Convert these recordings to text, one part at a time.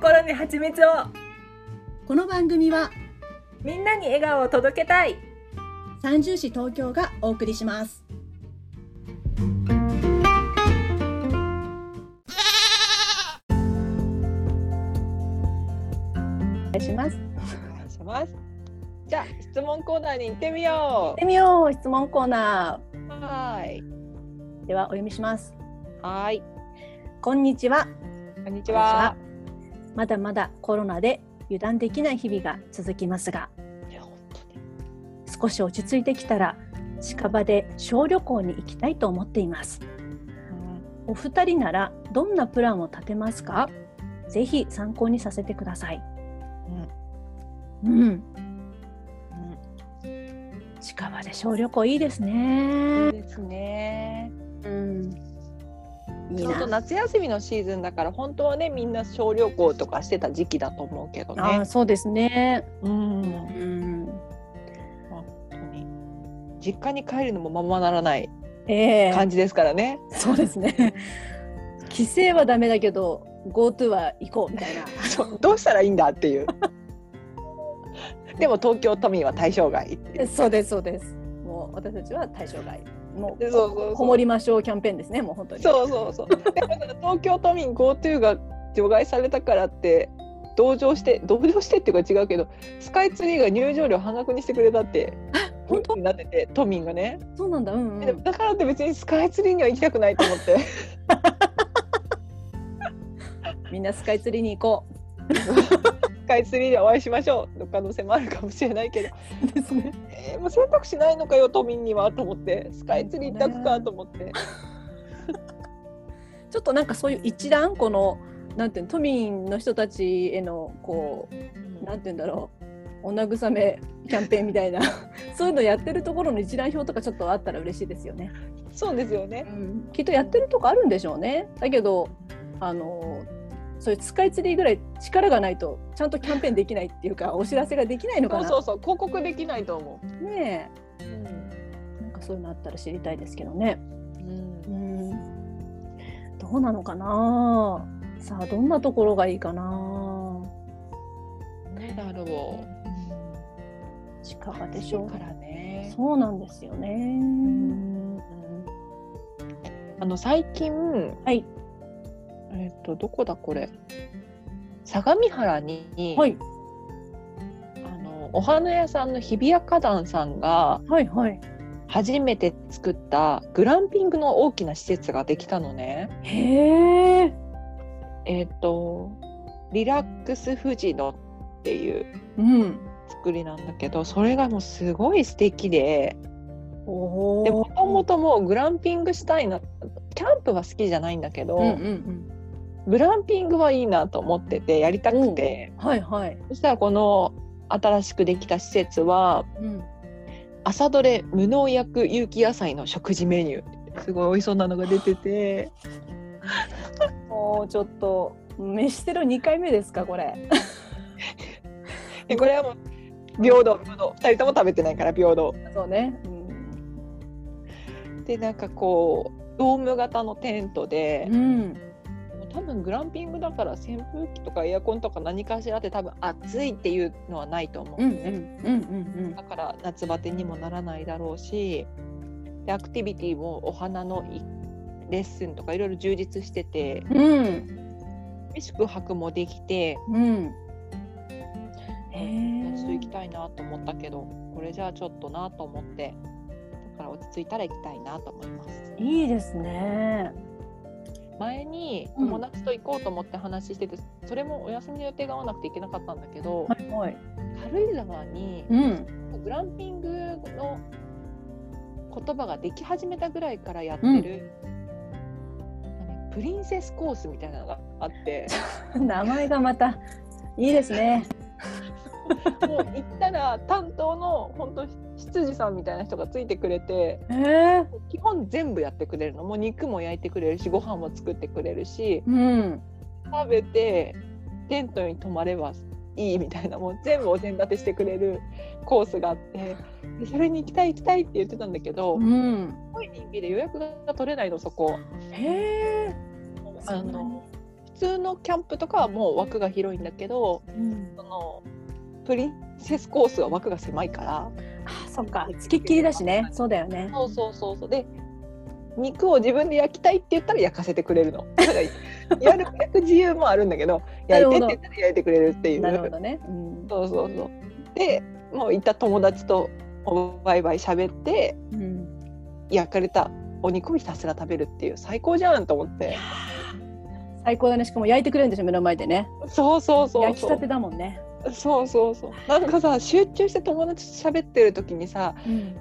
心に蜂蜜をこの番組はみんなに笑顔を届けたい三重市東京がお送りしますお願いしますお願いします。じゃあ質問コーナーに行ってみよ行ってみよう質問コーナう。はーい。ーではお読みしますはーい。こんにちはこんにちは。まだまだコロナで油断できない日々が続きますが。少し落ち着いてきたら近場で小旅行に行きたいと思っています。お二人ならどんなプランを立てますか？ぜひ参考にさせてください。うん、うん。近場で小旅行いいですいね。いですね。うん。いいちょうどな夏休みのシーズンだから本当はねみんな小旅行とかしてた時期だと思うけどあねー。そうですねうん。うん本当に実家に帰るのもままならないええ感じですからね。そうですね帰省はダメだけど GoTo は行こうみたいなどうしたらいいんだっていう。でも東京都民は対象外。そうですそうですもう私たちは対象外もそうそうそう。うこもりましょうキャンペーンですねもう本当に。そうそうそう。東京都民 GoTo が除外されたからって同情して同情してっていうか違うけどスカイツリーが入場料半額にしてくれたって本当？になってて都民がね、そうなんだうん、うん、だからって別にスカイツリーには行きたくないと思って。みんなスカイツリーに行こス カイツリーでお会いしましょうの可能性もあるかもしれないけど、うですねえーもう選択肢ないのかよ都民にはと思ってスカイツリー一択かと思って。ちょっとなんかそういう一覧このなんていうの都民の人たちへのこうなんていうんだろうお慰めキャンペーンみたいな そういうのやってるところの一覧表とかちょっとあったら嬉しいですよね。そうですよね。きっとやってるとこあるんでしょうね。だけどあのそういうスカイツリーぐらい力がないとちゃんとキャンペーンできないっていうかお知らせができないのかな。そうそうそう広告できないと思ねう。えなんかそういうのあったら知りたいですけどね。うんうんどうなのかな。さあどんなところがいいかな。ねだろう。近場でしょうからね。そうなんですよね。うんあの最近、はいえっ、とどこだこれ？相模原に、はいあのお花屋さんの日比谷花壇さんがはいはい。初めて作ったグランピングの大きな施設ができたのね。へえ。えっ、とリラックス富士野っていううん。作りなんだけどそれがもうすごい素敵で。でもともともうグランピングしたいなキャンプは好きじゃないんだけど、うんうんうん。グランピングはいいなと思っててやりたくて、はいはい。そしたらこの新しくできた施設はうん。朝どれ無農薬有機野菜の食事メニューすごい美味しそうなのが出ててもうちょっと飯テロ2回目ですかこれ。でこれはもう平等平等2人とも食べてないから平等そうね。うん。でなんかこうドーム型のテントで、うん。多分グランピングだから扇風機とかエアコンとか何かしらって多分暑いっていうのはないと思う、うんだから夏バテにもならないだろうしでアクティビティもお花のいレッスンとかいろいろ充実しててうん。宿泊もできてうん。へ夏行きえ。たいなと思ったけどこれじゃあちょっとなと思ってだから落ち着いたら行きたいなと思います。いいですね。前にうん友達と行こうと思って話してて、それもお休みの予定が合わなくて行けなかったんだけど、はいはい。軽井沢にうん。グランピングの言葉ができ始めたぐらいからやってる、なんプリンセスコースみたいなのがあって 名前がまたいいですね。もう行ったら担当の本当執事さんみたいな人がついてくれてへえ。基本全部やってくれるのもう肉も焼いてくれるしご飯も作ってくれるしうん。食べてテントに泊まればいいみたいなもう全部お膳立てしてくれるコースがあってでそれに行きたい行きたいって言ってたんだけど、うん。すごい人気で予約が取れないのそこ。へえ。あの普通のキャンプとかはもう枠が広いんだけどうんそのプリンセスコースは枠が狭いから。あそっか。つきっきりだしね。そうだよね。そうそうそうそう。で肉を自分で焼きたいって言ったら焼かせてくれるの。だからやる焼く自由もあるんだけど焼いてって言ったら焼いてくれるっていう。なるほどね、うん。そうそうそう。でもういた友達とバイバイ喋ってうん、焼かれたお肉をひたすら食べるっていう。最高じゃんと思って。最高だね。しかも焼いてくれるんでしょ目の前でね。そうそうそうそう。焼きたて。だもんね、そうそうそう。なんかさ集中して友達と喋ってる時にさうん、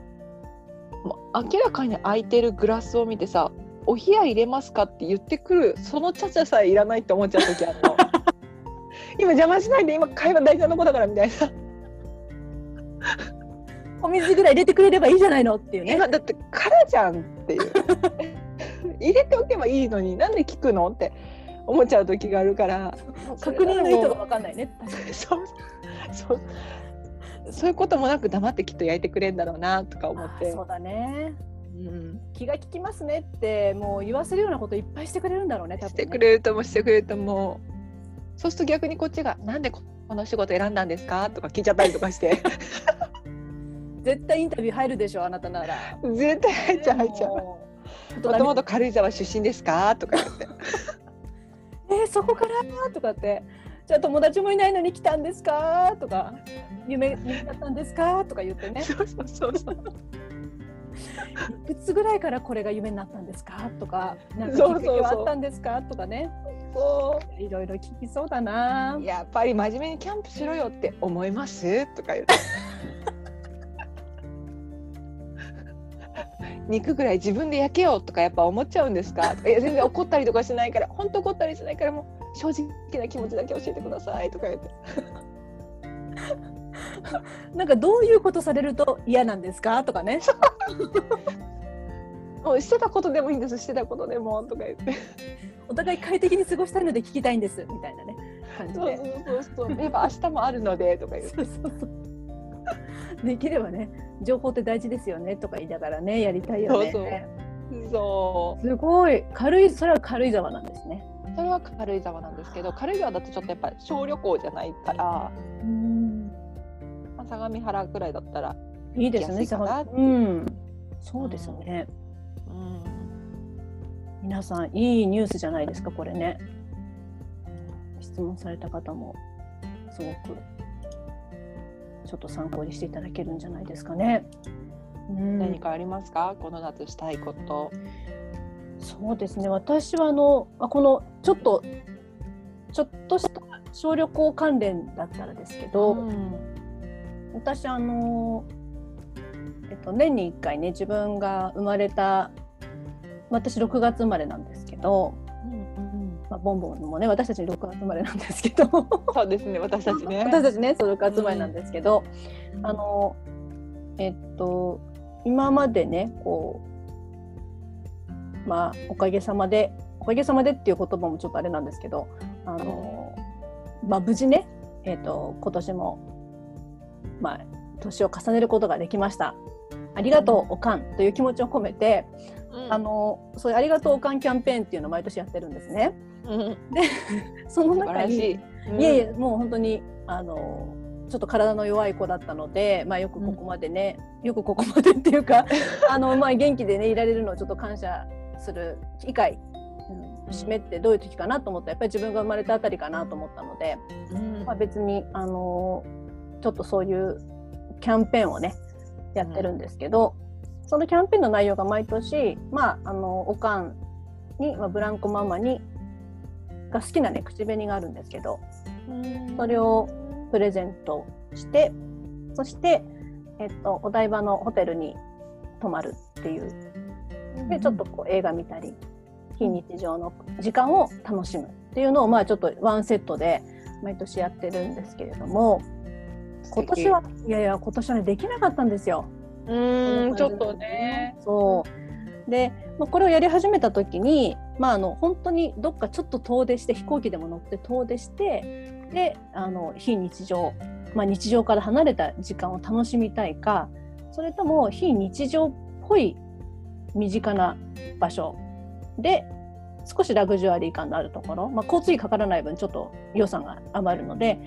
もう明らかに空いてるグラスを見てさ「お冷や入れますか?」って言ってくるそのチャチャさえいらないって思っちゃう時あるの。今邪魔しないで今会話大事なとこだからみたいな。お水ぐらい入れてくれればいいじゃないのっていうね。今だって空じゃんっていう。入れておけばいいのになんで聞くのって思っちゃう時があるから 確認の意図がも分かんないねそうそうそういうこともなく黙ってきっと焼いてくれるんだろうなとか思って。そうだね。うん。気が利きますねってもう言わせるようなこといっぱいしてくれるんだろうねね。してくれるともしてくれるとも。うそうすると逆にこっちが「なんでこの仕事選んだんですか?」とか聞いちゃったりとかして。絶対インタビュー入るでしょあなたなら。絶対入っちゃう入っちゃう。もともと軽井沢出身ですかとか言ってえーそこから？とかって。じゃあ友達もいないのに来たんですか？とか。夢夢だったんですか？とか言ってね。そうそうそうそう。いくつぐらいからこれが夢になったんですか？とかなんかきっはあったんですか？とかね。そいろいろ聞きそうだな。うやっぱり真面目にキャンプしろよって思います？とか言って肉ぐらい自分で焼けよとかやっぱ思っちゃうんですか？いや全然怒ったりとかしないから本当怒ったりしないからもう正直な気持ちだけ教えてくださいとか言って。なんかどういうことされると嫌なんですか？とかね。もうしてたことでもいいんです。してたことでもとか言って。お互い快適に過ごしたいので聞きたいんです。みたいなね感じで。そうそうそうそう。やっぱ明日もあるのでとか言って。そうそうそう できればね情報って大事ですよねとか言いながらねやりたいよね。そうすごい。軽いそれは軽井沢なんですね。それは軽井沢なんですけど軽井沢だとちょっとやっぱり小旅行じゃないから、うん。まあ、相模原くらいだったら、いいですね行きやすいかなってう。ん。そうですね、うん、皆さんいいニュースじゃないですかこれね。質問された方もすごくちょっと参考にしていただけるんじゃないですかね。うん、何かありますか？この夏したいこと。そうですね私はあのあこのちょっとちょっとした小旅行関連だったらですけど、ん私あの、えっと、年に1回ね自分が生まれた私6月生まれなんですけど、まあ、ボンボンもね私たち6月生まれなんですけどそうですね私たちね。私たちねそう6月生まれなんですけど、あのえっと今までねこうまあおかげさまでおかげさまでっていう言葉もちょっとあれなんですけどあの、まあ、無事ね、えっと今年もまあ年を重ねることができました。ありがとうおかんという気持ちを込めて、うんあのそういうありがとうおかんキャンペーンっていうのを毎年やってるんですね。うん。その中にらしい。いえいえもう本当にあのちょっと体の弱い子だったので、まあ、よくここまでね、よくここまでっていうか あの、まあ、元気でねいられるのをちょっと感謝する機会、うん、節目ってどういう時かなと思った。らやっぱり自分が生まれたあたりかなと思ったので、うん。まあ、別にあのちょっとそういうキャンペーンをねやってるんですけど、そのキャンペーンの内容が毎年、まあ、あのおかんに、まあ、ブランコママにが好きなね口紅があるんですけどそれをプレゼントしてそして、えっと、お台場のホテルに泊まるっていう。でちょっとこう映画見たり非日常の時間を楽しむっていうのをまあちょっとワンセットで毎年やってるんですけれども今年はいやいや今年はねできなかったんですよ。うーんちょっとね。そう。で、まあ、これをやり始めた時に、まあ、あの本当にどっかちょっと遠出して飛行機でも乗って遠出してであの非日常、まあ、日常から離れた時間を楽しみたいかそれとも非日常っぽい身近な場所で少しラグジュアリー感のあるところ、まあ、交通費かからない分ちょっと予算が余るので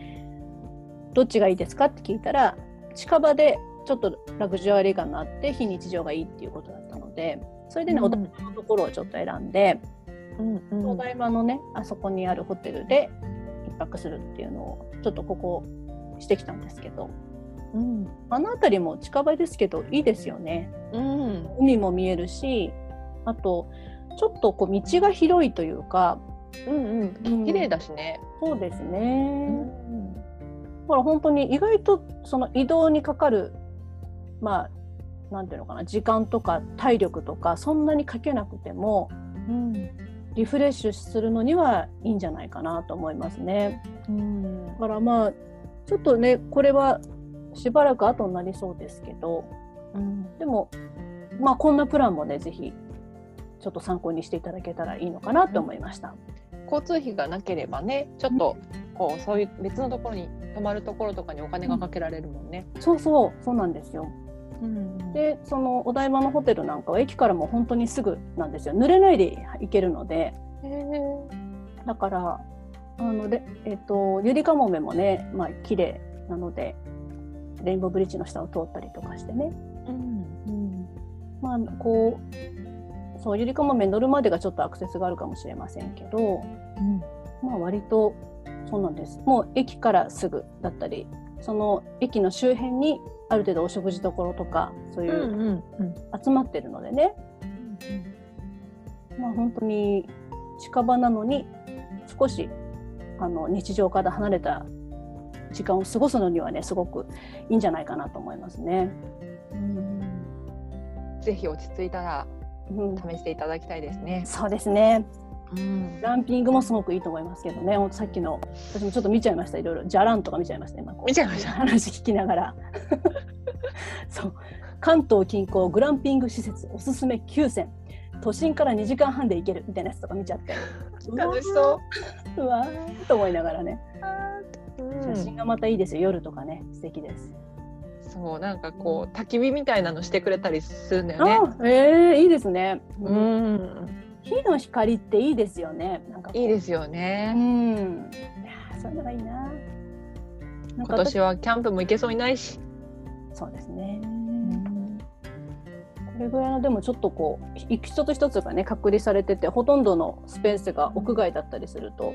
どっちがいいですかって聞いたら近場でちょっとラグジュアリー感があって非日常がいいっていうことだったのでそれでね、うん。お台場のところをちょっと選んで、うんうん。お台場のねあそこにあるホテルで一泊するっていうのをちょっとここしてきたんですけど。うん。あの辺りも近場ですけどいいですよね。うん。海も見えるしあとちょっとこう道が広いというか。うんうん。綺麗だしね。そうですうね、ん。ほら本当に意外とその移動にかかるまあなんていうのかな時間とか体力とかそんなにかけなくてもうんリフレッシュするのにはいいんじゃないかなと思いますね。うんだからまあちょっとねこれはしばらく後になりそうですけどうんでもまあこんなプランもねぜひちょっと参考にしていただけたらいいのかなと思いました。交通費がなければねちょっとこうそういう別のところに泊まるところとかにお金がかけられるもんね。そうそうそうなんですよ。うんでそのお台場のホテルなんかは駅からも本当にすぐなんですよ。濡れないで行けるので。だからあので、えっとゆりかもめもねまあ綺麗なのでレインボーブリッジの下を通ったりとかしてね、うんまあこうそうゆりかもめ乗るまでがちょっとアクセスがあるかもしれませんけどまあ割とそうなんです。もう駅からすぐだったりその駅の周辺にある程度お食事どころとかそういううんうん集まってるのでね、まあ、本当に近場なのに少しあの日常から離れた時間を過ごすのにはねすごくいいんじゃないかなと思いますね。ぜひ落ち着いたらうん、試していただきたいですね。そうですねうん。グランピングもすごくいいと思いますけどね。さっきの私もちょっと見ちゃいました。いろいろ。じゃらんとか見ちゃいました今。見ちゃいました。話聞きながら。そう。関東近郊グランピング施設おすすめ9選。都心から2時間半で行けるみたいなやつとか見ちゃって。楽しそう。わーと思いながらね。う。写真がまたいいですよ。夜とかね。素敵です。そうなんかこう焚き火みたいなのしてくれたりするんだよね。あえー、いいですね。うん、火の光っていいですよね。なんかこういいですようね。ん。いやーそういうのがいいな。今年はキャンプも行けそうにないし。私そうですね。これぐらいのでもちょっとこうい一つ一つがね隔離されててほとんどのスペースが屋外だったりすると。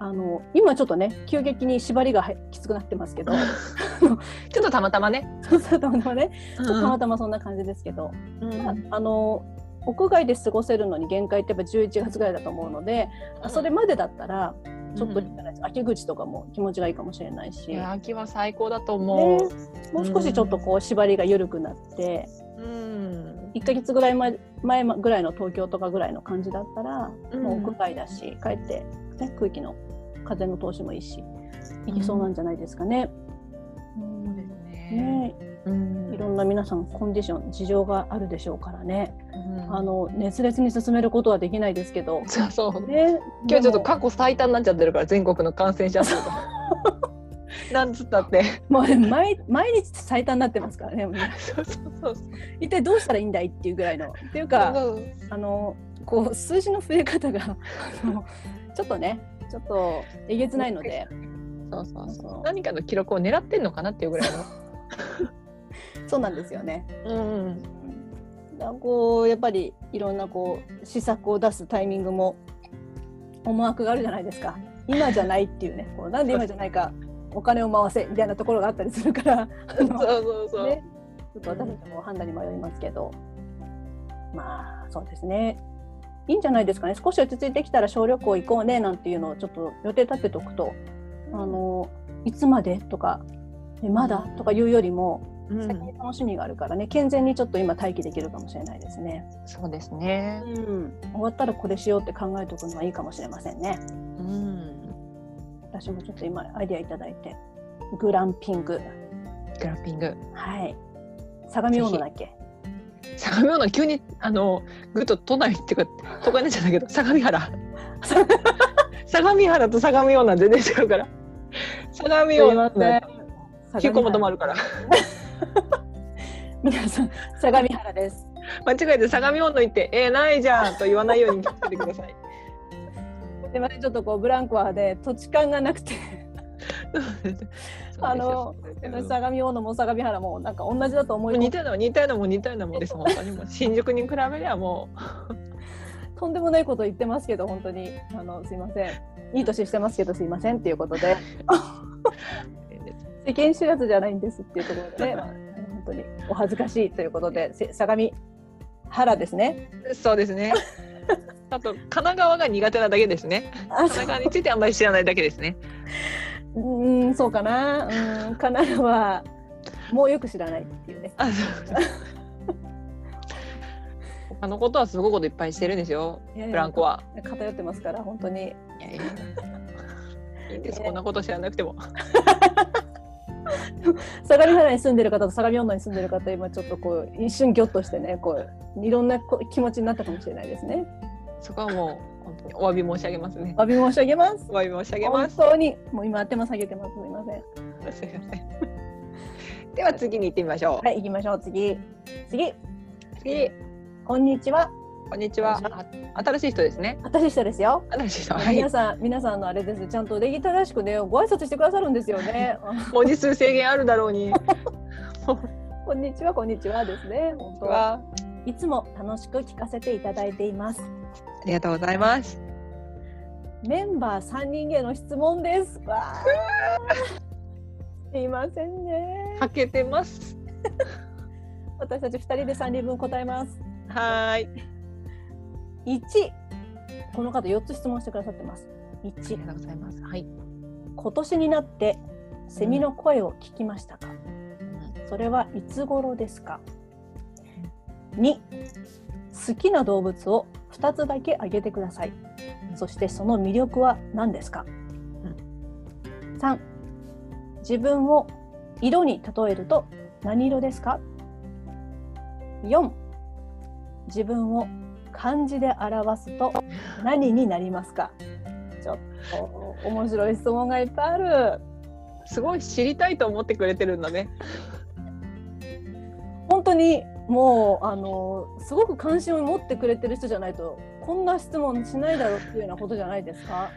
あの今ちょっとね急激に縛りがはきつくなってますけど ちょっとたまたまね。そうそうたまたまねたまたたまそんな感じですけど、まあまあの屋外で過ごせるのに限界ってやっぱ11月ぐらいだと思うので、それまでだったらちょっといいん秋口とかも気持ちがいいかもしれないし、秋は最高だとね思う。もう少しちょっとこう縛りが緩くなって、うん。1ヶ月ぐらい前前ぐらいの東京とかぐらいの感じだったら、うんもう屋外だし帰って、ね、空気の風の通しもいいしいけそうなんじゃないですかね。そうですね。ねうんいろんな皆さんコンディション事情があるでしょうからね、うんあの熱烈に進めることはできないですけど、そうそう。ね、今日ちょっと過去最多になっちゃってるから全国の感染者数が。なんつったって。もうね毎毎日最多になってますからね そうそうそう。一体どうしたらいいんだいっていうぐらいのっていうかあのこう数字の増え方がちょっとねちょっとえげつないのでそうそうそう。何かの記録を狙ってんのかなっていうぐらい そうなんですよね。の。うん。こうやっぱりいろんなこう施策を出すタイミングも思惑があるじゃないですか。今じゃないっていうね。こうなんで今じゃないか。お金を回せみたいなところがあったりするから。あ そうのそうそう。ね、ちょっと私たちも判断に迷いますけど、まあそうですね。いいんじゃないですかね。少し落ち着いてきたら小旅行行こうね。なんていうのをちょっと予定立てておくと。あのいつまでとかえまだとかいうよりもうん先に楽しみがあるからね健全にちょっと今待機できるかもしれないですね。そうですね。うん、終わったらこれしようって考えておくのはいいかもしれませんね。うん。私もちょっと今アイデアいただいてグランピンググランピング。はい相模大野だっけ？相模大野急にあのぐっと都内っていうか都会になっちゃったけど 相模原。相模原と相模大野は全然違うから。相模大野って9個も泊まるから。皆さん相模原です。間違えて相模大野行って「えー、ないじゃん」と言わないように気をつけてください。すいませんちょっとこうブランコはで土地勘がなくて。あの相模大野も相模原もなんか同じだと思い似たような似たようなもん似たようなもんです本当に。もう新宿に比べりゃもとんでもないこと言ってますけど本当に。あのすいません。いい年してますけどすいませんっていうことで 世間知らずじゃないんですっていうところでね、まあ、本当にお恥ずかしいということでせ相模原ですね。うそうですね。あと神奈川が苦手なだけですね。神奈川についてあんまり知らないだけですね。うんそうかな。うん神奈川もうよく知らないっていうね。あ他のことはすごいこといっぱいしてるんですよいやいやブランコは。偏ってますから本当に。いやいや。いいんですこんなこと知らなくても 相模原に住んでる方と相模女に住んでる方今ちょっとこう一瞬ギョッとしてねこういろんなこ気持ちになったかもしれないですね。そこはもう本当にお詫び申し上げますね。お詫び申し上げます。お詫び申し上げます。本当にもう今頭下げてます。すみませんすいません。では次に行ってみましょう、はい行きましょう。次。次。次。こんにちはこんにちは。あ新しい人ですね。私下ですよ。新しい人。はい。皆さん皆さんのあれです。ちゃんと礼儀正しくねご挨拶してくださるんですよね。文字数制限あるだろうに。こんにちはこんにちはですね。本当ははいつも楽しく聞かせていただいています。ありがとうございます。メンバー三人への質問です。すいませんね。かけてます。私たち二人で三人分答えます。はーい一。この方四つ質問してくださってます。あ一りがとうございます。はい。今年になってセミの声を聞きましたか、それはいつ頃ですか？2好きな動物を2つだけ挙げてください。そしてその魅力は何ですか、3自分を色に例えると何色ですか？4自分を漢字で表すと何になりますか？ちょっと面白い質問がいっぱいある。すごい知りたいと思ってくれてるんだね。本当にもうあのすごく関心を持ってくれてる人じゃないとこんな質問しないだろうっていうようなことじゃないですか？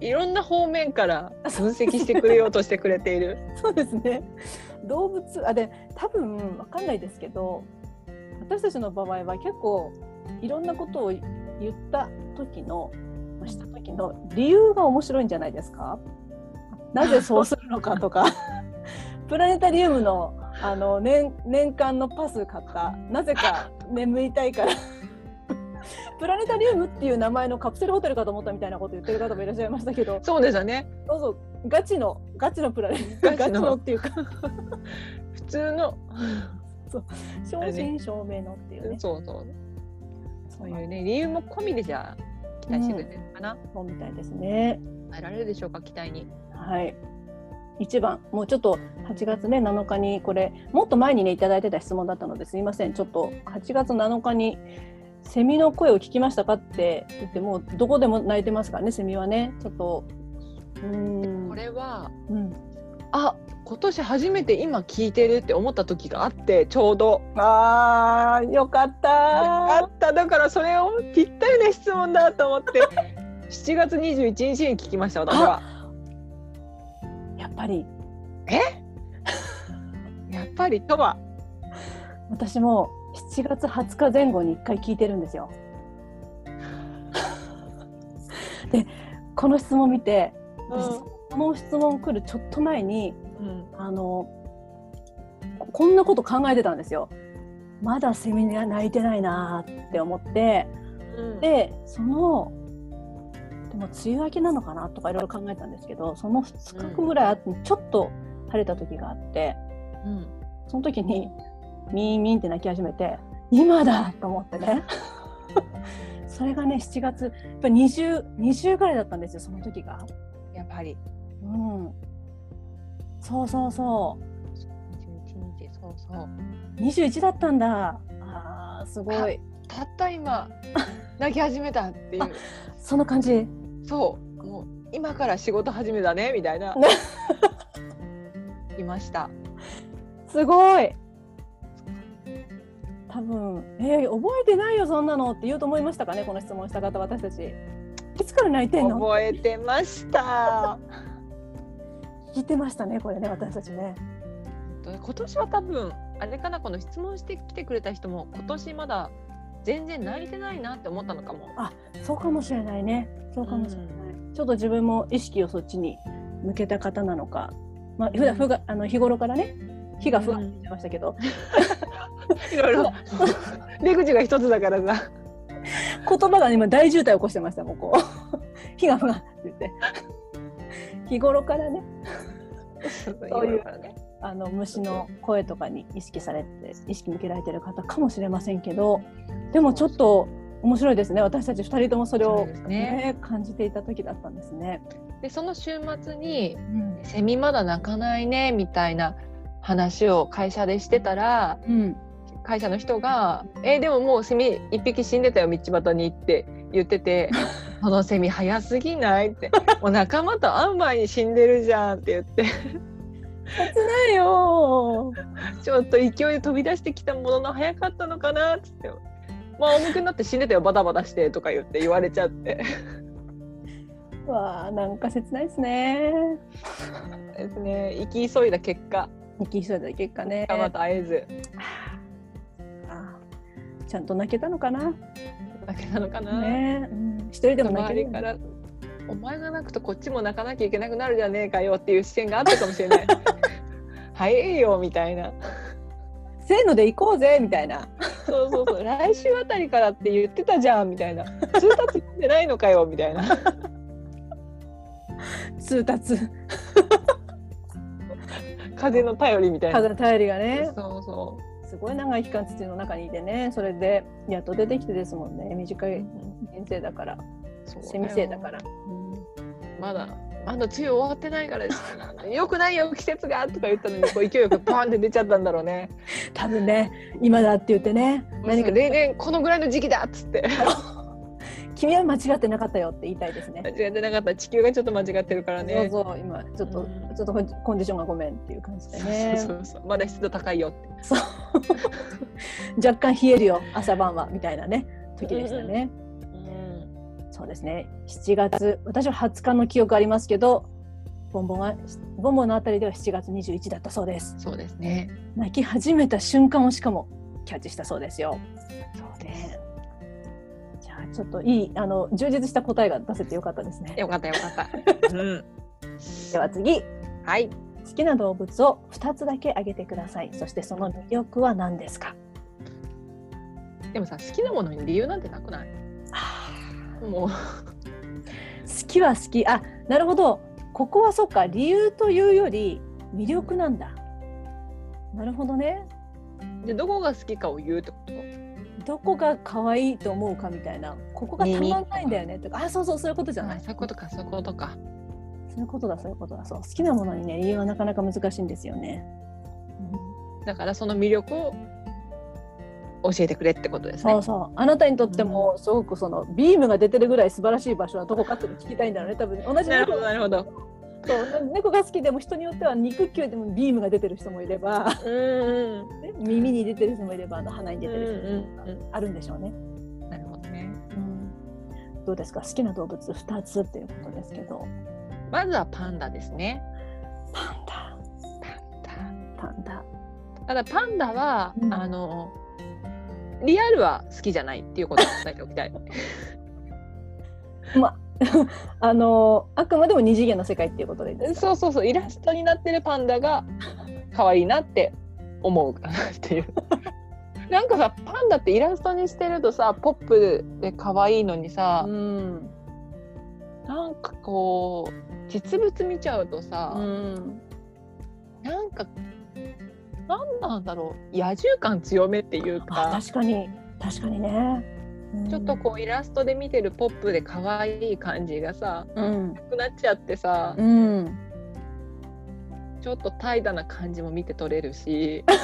いろんな方面から分析してくれようとしてくれている。そうですね。動物あで多分わかんないですけど私たちの場合は結構いろんなことを言った時のまあした時の理由が面白いんじゃないですか？なぜそうするのかとか。プラネタリウムのあの年年間のパス買った。なぜか眠りたいから。プラネタリウムっていう名前のカプセルホテルかと思ったみたいなこと言ってる方もいらっしゃいましたけど。そうですよね。そうそう。ガチのガチのプラネタガチの。ガチのっていうか。普通の。正真正銘のっていうね。そうそうそそういうね理由も込みでじゃあ期待してくれてるのかな、そうみたいですね。耐えられるでしょうか期待に。はい。一番もうちょっと8月ね7日にこれもっと前にねいただいてた質問だったのですいません。ちょっと8月7日にセミの声を聞きましたかって言ってもうどこでも鳴いてますからねセミはね。ちょっとうーん。これはうん、あ今年初めて今聞いてるって思った時があってちょうど。あーよかった。あった。だからそれをぴったりな質問だと思って。7月21日に聞きました私は。やっぱり。やっぱりとは？私も7月20日前後に1回聞いてるんですよ。でこの質問見て私この質問来るちょっと前にうん。あのここんなこと考えてたんですよ。まだセミが鳴いてないなーって思ってうん。でそのでも梅雨明けなのかなとかいろいろ考えたんですけどその2日後ぐらい後にちょっと晴れた時があってうん。その時にミーミーって鳴き始めて今だと思ってね。それがね7月やっぱり 20, 20ぐらいだったんですよその時が。やっぱりうん、そうそうそ21日。そうそう。う21だったんだ。あーすごい。たった今 泣き始めたっていう。その感じ？そう。もう今から仕事始めだねみたいな。ね いました。すごい。多分「えー覚えてないよそんなの」って言うと思いましたかねこの質問した方私たち。いつから泣いてんの？覚えてました。聞いてましたねこれね私たちね。今年は多分あれかなこの質問してきてくれた人も今年まだ全然泣いてないなって思ったのかも。そうかもしれないね。そうかもしれない、ちょっと自分も意識をそっちに向けた方なのか。まあ普段ふがあの日頃からね火がふわって言ってましたけど、いろいろ。出口が一つだからさ。言葉が今大渋滞起こしてましたもうこう。火がふわって言って日頃からね。そういうあの虫の声とかに意識されて意識向けられてる方かもしれませんけどでもちょっと面白いですね。私たち2人ともそれをねね。感じていた時だったんですね。でその週末にうん「セミまだ鳴かないね」みたいな話を会社でしてたらうん、会社の人が「えーでももうセミ一匹死んでたよ道端に」って言ってて「そのセミ早すぎない?」って「もう仲間と会う前に死んでるじゃん」って言って。切ないよ。ちょっと勢いで飛び出してきたものの早かったのかなっつって「まあ重くなって死んでたよバタバタして」とか言って言われちゃって。わあなんか切ないですね。ですね。生き急いだ結果。生き急いだ結果ね。仲間と会えず ちゃんと泣けたのかな？だけなのかな？ね、うん、一人でも泣けるから「お前が泣くとこっちも泣かなきゃいけなくなるじゃねえかよ」っていう視点があったかもしれない。早えよみたいな。せーので行こうぜみたいな。そうそうそう来週あたりからって言ってたじゃんみたいな。通達読んでないのかよみたいな。通達風の頼りみたいな。風の頼りがねそうそすごい長い期間土の中にいてねそれでやっと出てきてですもんね短う。い人生だからそうセミ生だから。まだまだ梅雨終わってないからです。よくないよ季節がとか言ったのにこう勢いよくパンって出ちゃったんだろうね。多分ね今だって言ってね何か例年このぐらいの時期だっつって。君は間違ってなかったよって言いたいですね。間。違ってなかった。地球がちょっと間違ってるからね。そうそう今ちょっと、うん。ちょっとコンディションがごめんっていう感じでね。そうそうそう。まだ湿度高いよって。そう。若干冷えるよ朝晩はみたいなね時でしたね、そうですね。7月私は20日の記憶ありますけどボンボンはボンボンのあたりでは7月21だったそうです。そうですね。泣き始めた瞬間をしかもキャッチしたそうですよ。そうねじちょっといいあの充実した答えが出せてよかったですね。よかったよかった。うん。では次。はい。好きな動物を2つだけ挙げてください。そしてその魅力は何ですか？でもさ好きなものに理由なんてなくない？もう。好きは好き。あなるほど。ここはそっか。理由というより魅力なんだ。なるほどね。でどこが好きかを言うってこと？どこが可愛いと思うかみたいなここがたまんないんだよねとか。あそうそうそういうことじゃない。あそういうことかそういうことか。そういうことだそういうことだ。そう好きなものにね理由はなかなか難しいんですよね、だからその魅力を教えてくれってことですね。そうそう。あなたにとってもすごくそのビームが出てるぐらい素晴らしい場所はどこかって聞きたいんだろうね多分。同じなるほ猫どなるほど。そう猫が好きでも人によっては肉球でもビームが出てる人もいればうんうんね耳に出てる人もいればあの鼻に出てる人もあるんでしょうね、うん。なるほどね。どうですか？好きな動物2つっていうことですけどまずはパンダですね。パンダパンダ。パンダただパンダは、うんあのリアルは好きじゃないっていうことを伝えておきたい。ま あのあくまでも二次元の世界っていうことでそうそうそうイラストになってるパンダが可愛いなって思うかなっていう。なんかさパンダってイラストにしてるとさポップで可愛いのにさ、うん。なんかこう実物見ちゃうとさ、うんなんかなんなんだろう野獣感強めっていうあか確かに。確かにね、うんちょっとこうイラストで見てるポップで可愛い感じがさうん。なくなっちゃってさ、うん。ちょっと怠惰な感じも見て取れるし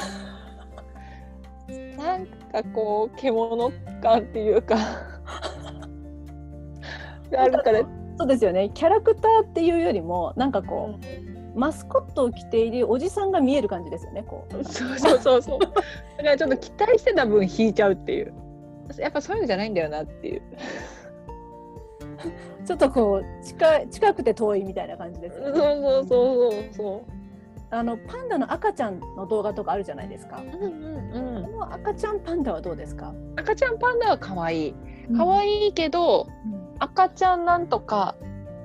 なんかこう獣感っていうか あるから、そうですよね。キャラクターっていうよりもなんかこう、マスコットを着ているおじさんが見える感じですよねこう。そうそうそうそう。だからちょっと期待してた分引いちゃうっていうやっぱそういうのじゃないんだよなっていう ちょっとこう近い近くて遠いみたいな感じですそう。そうそうそうあのパンダの赤ちゃんの動画とかあるじゃないですか。そう。うんうんうん。この赤ちゃんパンダはどうですか？赤ちゃんパンダは可愛い。可愛いけど、赤ちゃんなんとか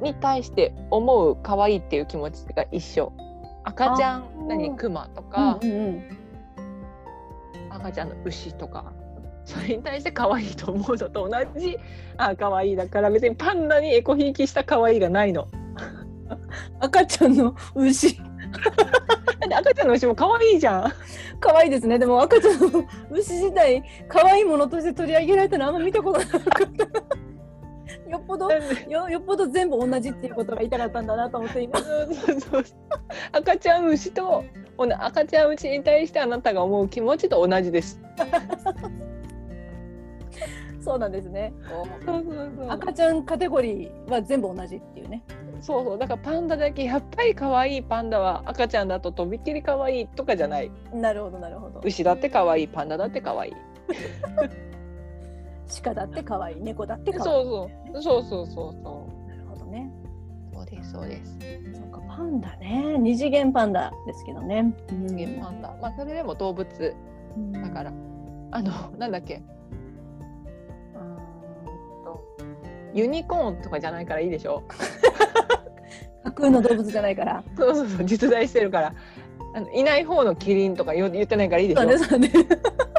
に対して思う可愛いっていう気持ちが一緒。赤ちゃあんー何クマとうんか、うんうん赤ちゃんの牛とか。それに対して可愛いと思うのと同じあ可愛いだから別にパンダにエコひいきした可愛いがないの。赤ちゃんの牛赤ちゃんの牛も可愛いじゃん。可愛いですね。でも赤ちゃんの牛自体可愛いものとして取り上げられたのあんま見たことなかった。よっぽどよよっぽど全部同じっていうことが言いたかったんだなと思って今。赤ちゃん牛と赤ちゃん牛に対してあなたが思う気持ちと同じです。そうなんですね。こうそうそうそう赤ちゃんカテゴリーは全部同じっていうね。そうそうだからパンダだけやっぱり可愛いパンダは赤ちゃんだととびっきり可愛いとかじゃないなるほどなるほど。牛だって可愛いパンダだって可愛い 鹿だって可愛い猫だって可愛い。そうそうそうそうそうそなるほどね。うそうですそうですそうかパンダね二次元パンダですけどね。人間パンダまあそれでも動物だからあのなんだっけユニコーンとかじゃないからいいでしょ架空の動物じゃないから。そうそうそう実在してるからあのいない方のキリンとか言言ってないからいいでしょそうね。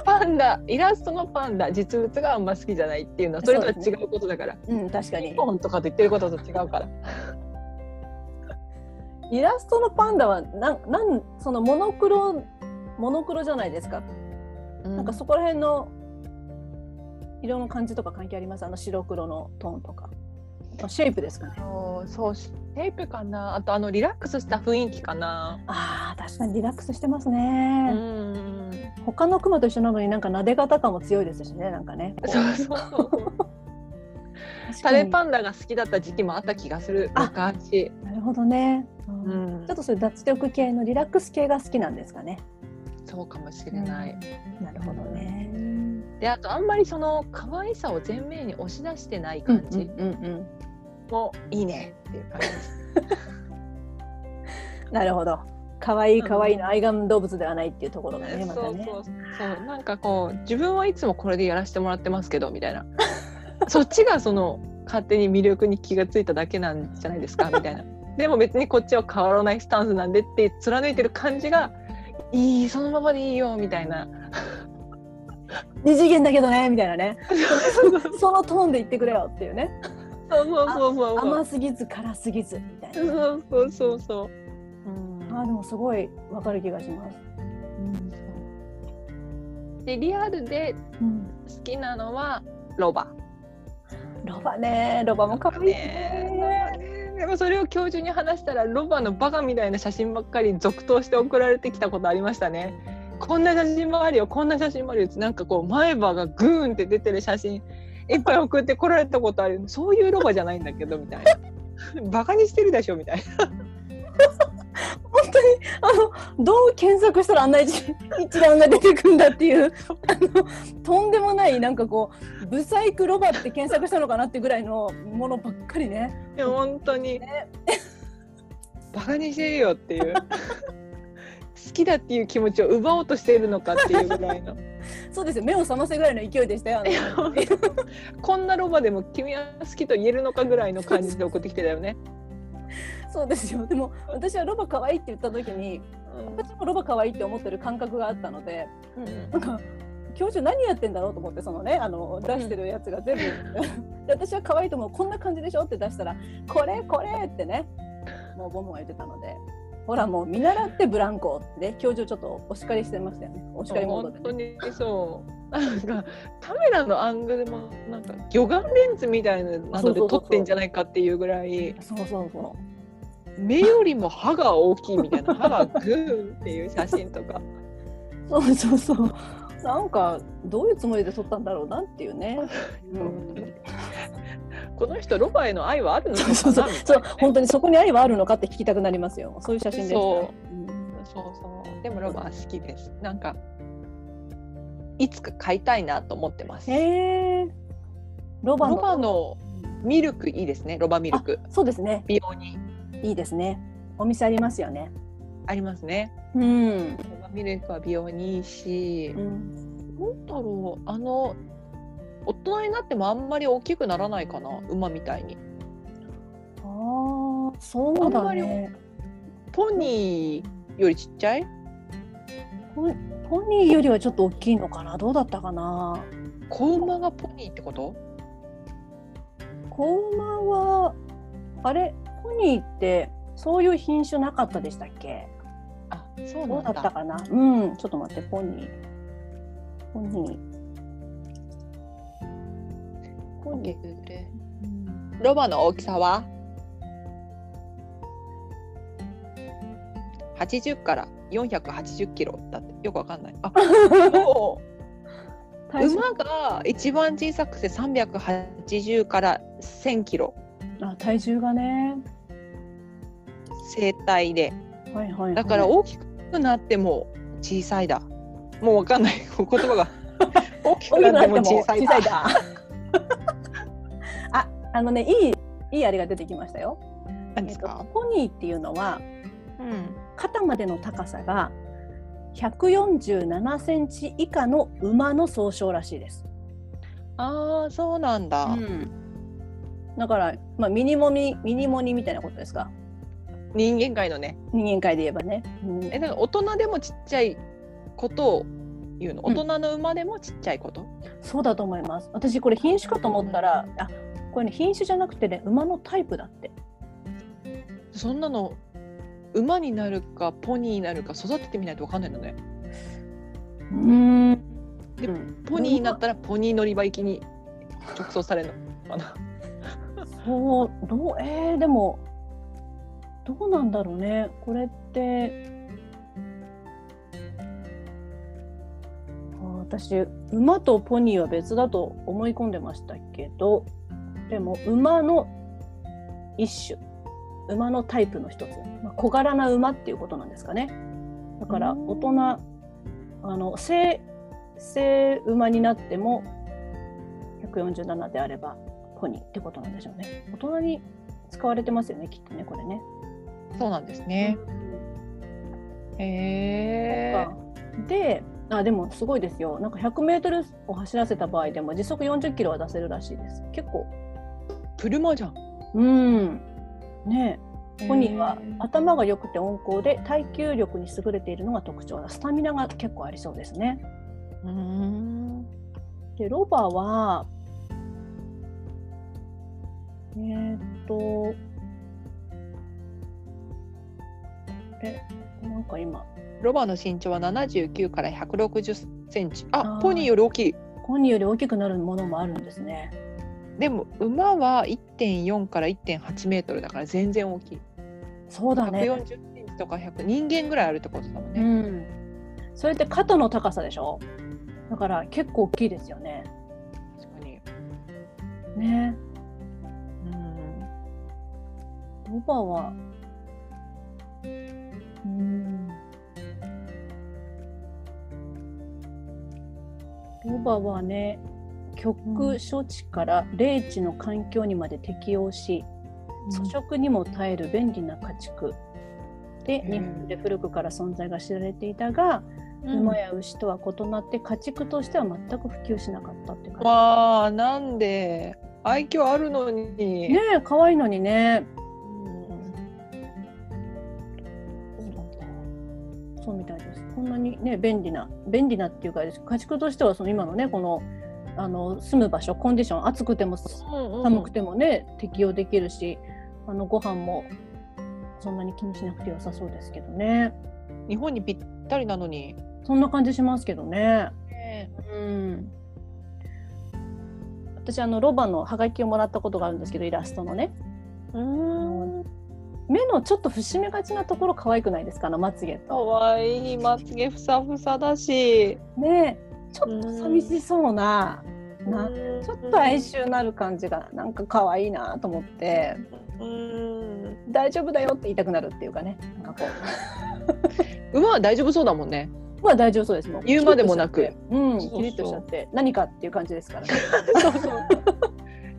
パンダイラストのパンダ実物があんま好きじゃないっていうのはそれとは違うことだからうん確かにユニ。コーンとかと言ってることと違うからイラストのパンダはなんなんそのモノクロモノクロじゃないですか。なんかそこら辺の色の感じとか関係あります？あの白黒のトーンとか。あシェイプですかね。そうシェイプかなあとあのリラックスした雰囲気かなああ確かにリラックスしてますうね。ん他のクマと一緒なのになんか撫で方感も強いですしねなんかね。そうそうそう タレパンダが好きだった時期もあった気がするあ昔なるほどね。ううんんちょっとそういう脱力系のリラックス系が好きなんですかね。そうかもしれない、なるほどね。であとあんまりその可愛さを前面に押し出してない感じもいいね。っていう感じです、なるほど。可愛い可愛いの愛玩動物ではないっていうところがね、またね。そうそうそう。なんかこう自分はいつもこれでやらせてもらってますけどみたいな。そっちがその勝手に魅力に気がついただけなんじゃないですか みたいな。でも別にこっちは変わらないスタンスなんでって貫いてる感じがいいそのままでいいよみたいな二次元だけどねみたいなね。そのトーンで言ってくれよっていうね。そうそうそうそう甘すぎず辛すぎずみたいそうな。そうそうそううんあーでもすごいわかる気がします。でリアルでうん、好きなのはロバロバねロバも可愛いですねね。でもそれを教授に話したらロバのバカみたいな写真ばっかり続投して送られてきたことありましたね。こんな写真もあるよこんな写真もあるよってなんかこう前歯がグーンって出てる写真いっぱい送ってこられたことあるそういうロバじゃないんだけどみたいな。バカにしてるでしょみたいな。本当にあのどう検索したらあんな一一覧が出てくんだっていうあのとんでもないなんかこうブサイクロバって検索したのかなってぐらいのものばっかりね。いや本当に。ね。バカにしてるよっていう好きだっていう気持ちを奪おうとしているのかっていうぐらいの。そうですよ。目を覚ませぐらいの勢いでしたよ。あの。いや こんなロバでも君は好きと言えるのかぐらいの感じで送ってきてたよね。そうですよ。でも私はロバ可愛いって言った時に私もロバ可愛いって思ってる感覚があったのでうん。なんか教授何やってんだろうと思ってそのねあの出してるやつが全部。で私は可愛いと思う。こんな感じでしょって出したらこれこれってねもうボムが言ってたのでほらもう見習ってブランコってね教授ちょっとお叱りしてましたよね。お叱りモード本当で、ね、にそう。なんかカメラのアングルもなんか魚眼レンズみたいなので撮ってんじゃないかっていうぐらいそうそうそう。目よりも歯が大きいみたいな歯がグーンっていう写真とか。そうそうそうなんかどういうつもりで撮ったんだろうなっていうね、う んこの人ロバへの愛はあるのかな？そうそうそいう本当にそこに愛はあるのかって聞きたくなりますよ。そういう写真でした。そう。うん。そうそう。でもロバは好きです。なんかいつか飼いたいなと思ってます。へえロバロのバのミルクいいですね。ロバミルク。そうですね。美容に。いいですね。お店ありますよね。ありますね。うん。ミルクは美容にいいしうん、なんだろうあの大人になってもあんまり大きくならないかな馬みたいにああ、そうあんまりだね。ポニーよりちっちゃい？ポポニーよりはちょっと大きいのかな？どうだったかな？子馬がポニーってこと？子馬はあれ？ポニーってそういう品種なかったでしたっけ？あそうどうんだったかな？うん、ちょっと待ってポニー。ポニー。ポニー。うんロバの大きさは？80から480キロだってよくわかんない。あ 馬が一番小さくて380から1000キロあ体重がね。生体ではいはい、はい。だから大きくなっても小さいだもうわかんない言葉が大きくなっても小さいだ だ。あ、あのね、いい、いいあれが出てきましたよ。何ですか？えっと、ポニーっていうのは、うん肩までの高さが。147センチ以下の馬の総称らしいです。ああそうなんだ、うん。だから、まあ、ミニモニ、ミニモニみたいなことですか？人間界のね。人間界で言えばね。うん。えなんか大人でもちっちゃいことを言うの？うん。大人の馬でもちっちゃいこと、そうだと思います。私これ品種かと思ったら、あ、これね品種じゃなくてね馬のタイプだって。そんなの馬になるかポニーになるか育ててみないとわかんないのね。うん。でうん。ポニーになったらポニー乗り場行きに直送されるの。かな。そうどう？えー、でもどうなんだろうね。これって。あ私馬とポニーは別だと思い込んでましたけどでも馬の一種。馬のタイプの一つ、まあ、小柄な馬っていうことなんですかね。だからうん。大人あの生生馬になっても147であればポニーってことなんでしょうね。大人に使われてますよね、きっとね、これね。そうなんですねへえで、あでもすごいですよ。なんか100メートルを走らせた場合でも時速40キロは出せるらしいです。結構。車じゃんうん。ねえポニーは頭が良くて温厚で耐久力に優れているのが特徴だ。スタミナが結構ありそうですね。うーんで、ロバは、えーっと、え、なんか今、ロバの身長は79から160センチあポニーより大きいポニーより大きくなるものもあるんですね。でも馬は1.4から1.8メートルだから全然大きいそうだね。140センチとか100人間ぐらいあるってことだもんうね、ん。それって肩の高さでしょ？だから結構大きいですよね。確かにね。うんロバは、うん。ロバはね、極処地から冷地の環境にまで適応し、粗食にも耐える便利な家畜。でうん。日本で古くから存在が知られていたが、うん。馬や牛とは異なって家畜としては全く普及しなかったって感わあなんで？愛嬌あるのに、じ。ねえ可愛いのにね。にね便利な便利なっていうか家畜としてはその今のねこのあの住む場所コンディション暑くても寒くてもね、適用できるしあのご飯もそんなに気にしなくて良さそうですけどね。日本にぴったりなのに、そんな感じしますけどね。うん。私あのロバのハガキをもらったことがあるんですけどイラストのねうん目のちょっと節目がちなところ可愛くないですか？あのまつげかと。わいいまつげふさふさだし。ねちょっと寂しそうななちょっと哀愁なる感じがなんか可愛いなと思って。うん。大丈夫だよって言いたくなるっていうかねなんかこ馬は大丈夫そうだもんね。うまあ大丈夫そうです。もん言うまでもなく。うんキリッとしちゃって何かっていう感じですからね。そうそう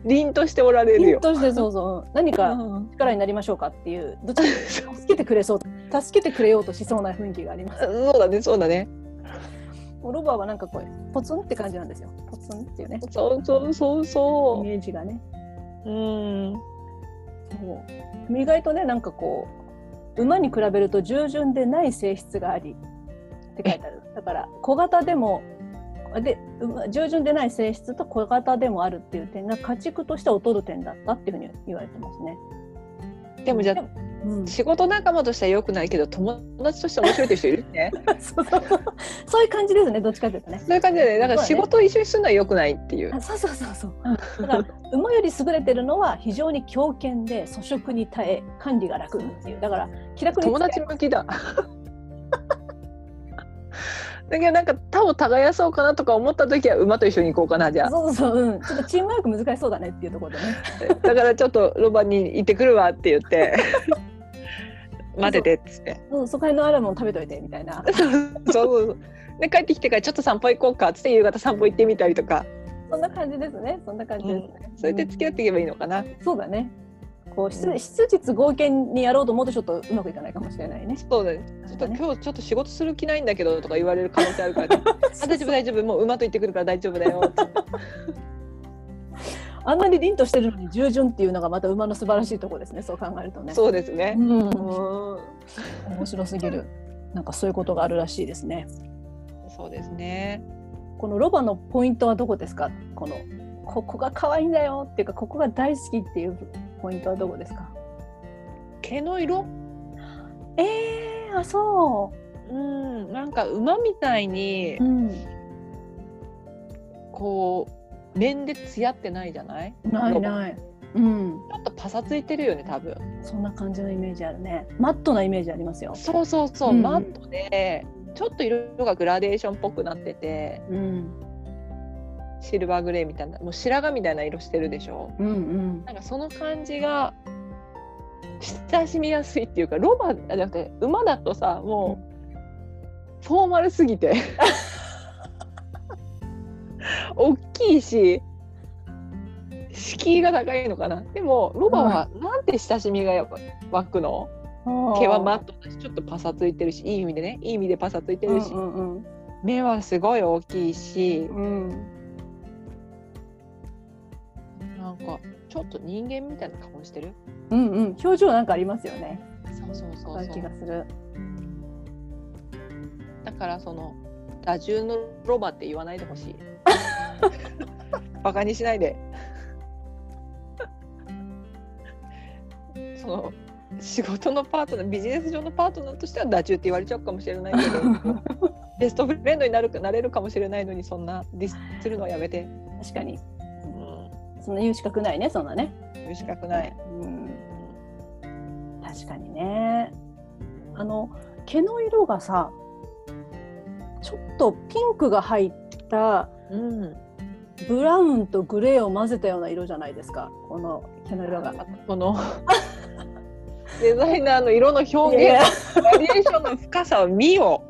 凛としておられるよ。凛としてそうそう何かうん力になりましょうかっていうどっちか助けてくれそう助けてくれようとしそうな雰囲気があります。そうだねそうだね。ロバはなんかこうポツンって感じなんですよ。ポツンっていうねそうそうそうイそメージがね。う。うん。そう意外とねなんかこう馬に比べると従順でない性質がありって書いてあるだから小型でもで馬従順でない性質と小型でもあるっていう点が家畜として劣る点だったっていうふうに言われてますね。でもじゃあうん、仕事仲間としては良くないけど友達として面白いって人いるね。そうそうそうそういう感じですねどっちかというとね。そういう感じでねだから仕事を一緒にするのは良くないっていうあ。そうそうそうそう。だから馬より優れてるのは非常に強健で粗食に耐え管理が楽っていうだから気楽に友達向きだ。だけどなんか他を耕そうかなとか思った時は馬と一緒に行こうかなじゃあそうそうそう、うん、ちょっとチームワーク難しそうだねっていうところでね。だからちょっとロバに行ってくるわって言って 待っててっつってうん、そこら辺のあるもの食べといてみたいな。そうそうそうで帰ってきてからちょっと散歩行こうかっつって夕方散歩行ってみたりとかそんな感じですね。そんな感じですね。それで付き合っていけばいいのかな、そうだね。こう質うん質実合憲にやろうと思うとちょっとうまくいかないかもしれないね。そうだねちょっと今日ちょっと仕事する気ないんだけどとか言われる可能性あるから、ね、あ大丈夫大丈夫もう馬と行ってくるから大丈夫だよ あんなに凛としてるのに従順っていうのがまた馬の素晴らしいところですね。そう考えるとね。そうですねう、ん、うん面白すぎる。なんかそういうことがあるらしいですね。そうですねこのロバのポイントはどこですか？このここが可愛いんだよっていうかここが大好きっていうポイントはどこですか？毛の色？えー、あそうんなんか馬みたいにう。うん。こう面で艶ってないじゃない？ないない。うん。ちょっとパサついてるよね多分そんな感じのイメージあるね。マットなイメージありますよ。そうそうそう、うんマットでちょっと色がグラデーションっぽくなっててうん。シルバーグレーみたいなもう白髪みたいな色してるでしょ？うんうん。なんかその感じが親しみやすいっていうかロバあじゃなくて馬だとさもうフォーマルすぎて。大きいし敷居が高いのかな？でもロバはなんて親しみがやっぱ湧くの？毛はマットだしちょっとパサついてるしいい意味でね。いい意味でパサついてるし、うんうん。目はすごい大きいし。うん。うん。なんかちょっと人間みたいな顔してる？うんうん。表情なんかありますよね。そうそうそそう気がする。だからその打獣のロバって言わないでほしいバカにしないでその仕事のパートナービジネス上のパートナーとしては打獣って言われちゃうかもしれないけど ベストフレンドになるかなれるかもしれないのにそんなディスするのはやめて、確かに。うん、そんな言う資格ないね。そんなね。言う資格ない、うん。確かにね。あの毛の色がさ、ちょっとピンクが入ったうん、ブラウンとグレーを混ぜたような色じゃないですか。この毛の色が。この デザイナーの色の表現バリエーションの深さを見よ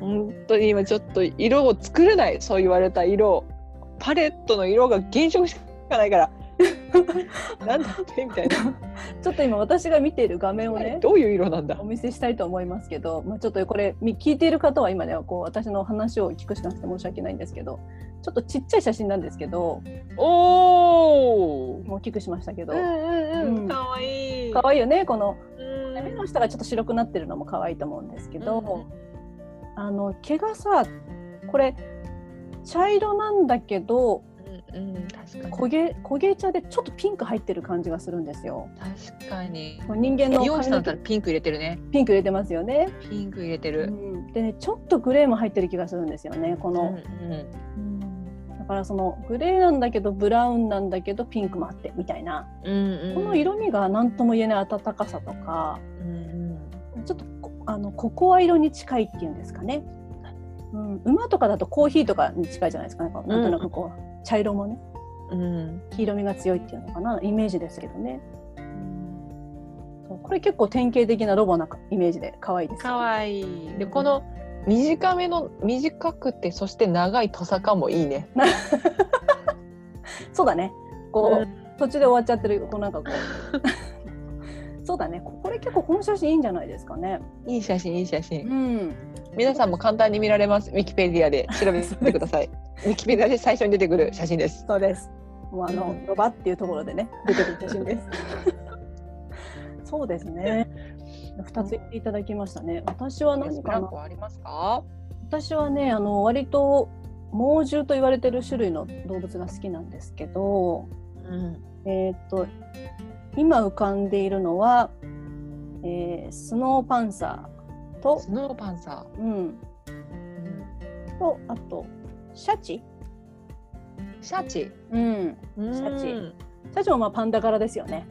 本当に今ちょっと色を作れないそう言われた色パレットの色が原色しかないから。なんだって？みたいな、ちょっと今私が見ている画面をね。どういう色なんだ？お見せしたいと思いますけど、まあ、ちょっとこれみ聞いている方は今ねこう私の話を聞くしなくて申し訳ないんですけどちょっとちっちゃい写真なんですけどおおもう大きくしましたけど。うんうんううん。んかわいい。可愛いよねこのうん。目の下がちょっと白くなってるのも可愛いと思うんですけど、うん。あの毛がさこれ茶色なんだけどうんうん確か焦げ焦げ茶でちょっとピンク入ってる感じがするんですよ。に確かに。人間の美容師さんだったらピンク入れてるね。ピンク入れてますよね。ピンク入れてうる、ん、でねちょっとグレーも入ってる気がするんですよねこの。うんうん。うん。だからそのグレーなんだけどブラウンなんだけどピンクもあってみたいな、うんうん。この色味が何とも言えない温かさとか。うんうん。ちょっとこあのココア色に近いっていうんですかね、うん、馬とかだとコーヒーとかに近いじゃないですか。ねなんとなくこう、茶色もね。うん。黄色みが強いっていうのかな。イメージですけどね。これ結構典型的なロボなイメージで可愛いですよね、かわい。いでこの短めの短くてそして長いトサカもいいね。そうだね。こう、うん。途中で終わっちゃってるこうなんかこう そうだね。ここれ結構この写真いいんじゃないですかね。いい写真いい写真。うん。皆さんも簡単に見られます。ウィキペディアで。調べてください。ウィキペディアで最初に出てくる写真です。そうです。もうあのうん。ロバっていうところでね出てくる写真です。そうですね。二つ言っていただきましたね。私は何かありますか？私はねあの割と猛獣と言われてる種類の動物が好きなんですけどうん。えーっと今浮かんでいるのは、えースノーパンサーと、スノーパンサうん、ー、とあとシャチ、シャチ。うん、シャチ。シャチもまあパンダ柄ですよね、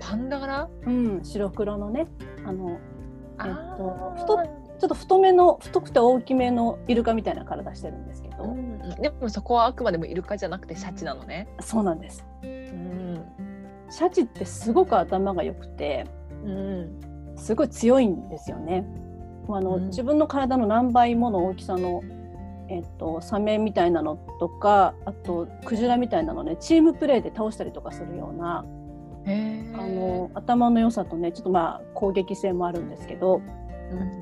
パンダ柄？うん、白黒のね。あのえっと太ちょっと太めの太くて大きめのイルカみたいな体してるんですけど、うん。でもそこはあくまでもイルカじゃなくてシャチなのね。そうなんです。うんシャチってすごく頭が良くてうんすごい強いんですよね。あの、うん。自分の体の何倍もの大きさの、えっと、サメみたいなのとかあとクジラみたいなのねチームプレーで倒したりとかするようなへあの頭の良さとねちょっとまあ攻撃性もあるんですけどうん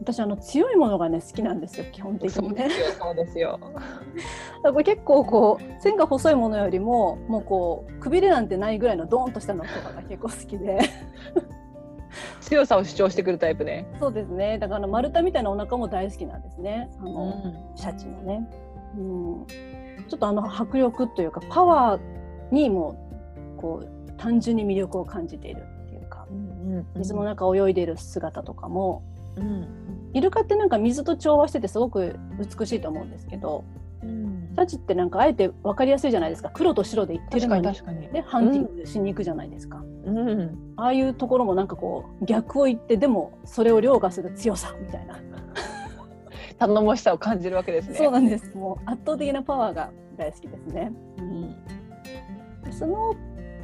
私あの強いものがね好きなんですよ基本的にね。そうですよ。だから結構こう線が細いものよりももうこうくびれなんてないぐらいのドーンとしたのとかが結構好きで。強さを主張してくるタイプね。そうですね。だから丸太みたいなお腹も大好きなんですね。あの、ん。シャチのね、うん、ちょっとあの迫力というかパワーにもこう単純に魅力を感じているっていうか。水の中を泳いでいる姿とかもうん。イルカってなんか水と調和しててすごく美しいと思うんですけどうん。シャチってなんかあえて分かりやすいじゃないですか。黒と白で言ってるのに。に確かに。ね、ハンティングしに行くじゃないですか、うん。ああいうところもなんかこう逆を言ってでもそれを凌駕する強さみたいな、頼もしさを感じるわけですね。そうなんです。もう圧倒的なパワーが大好きですね。うん。その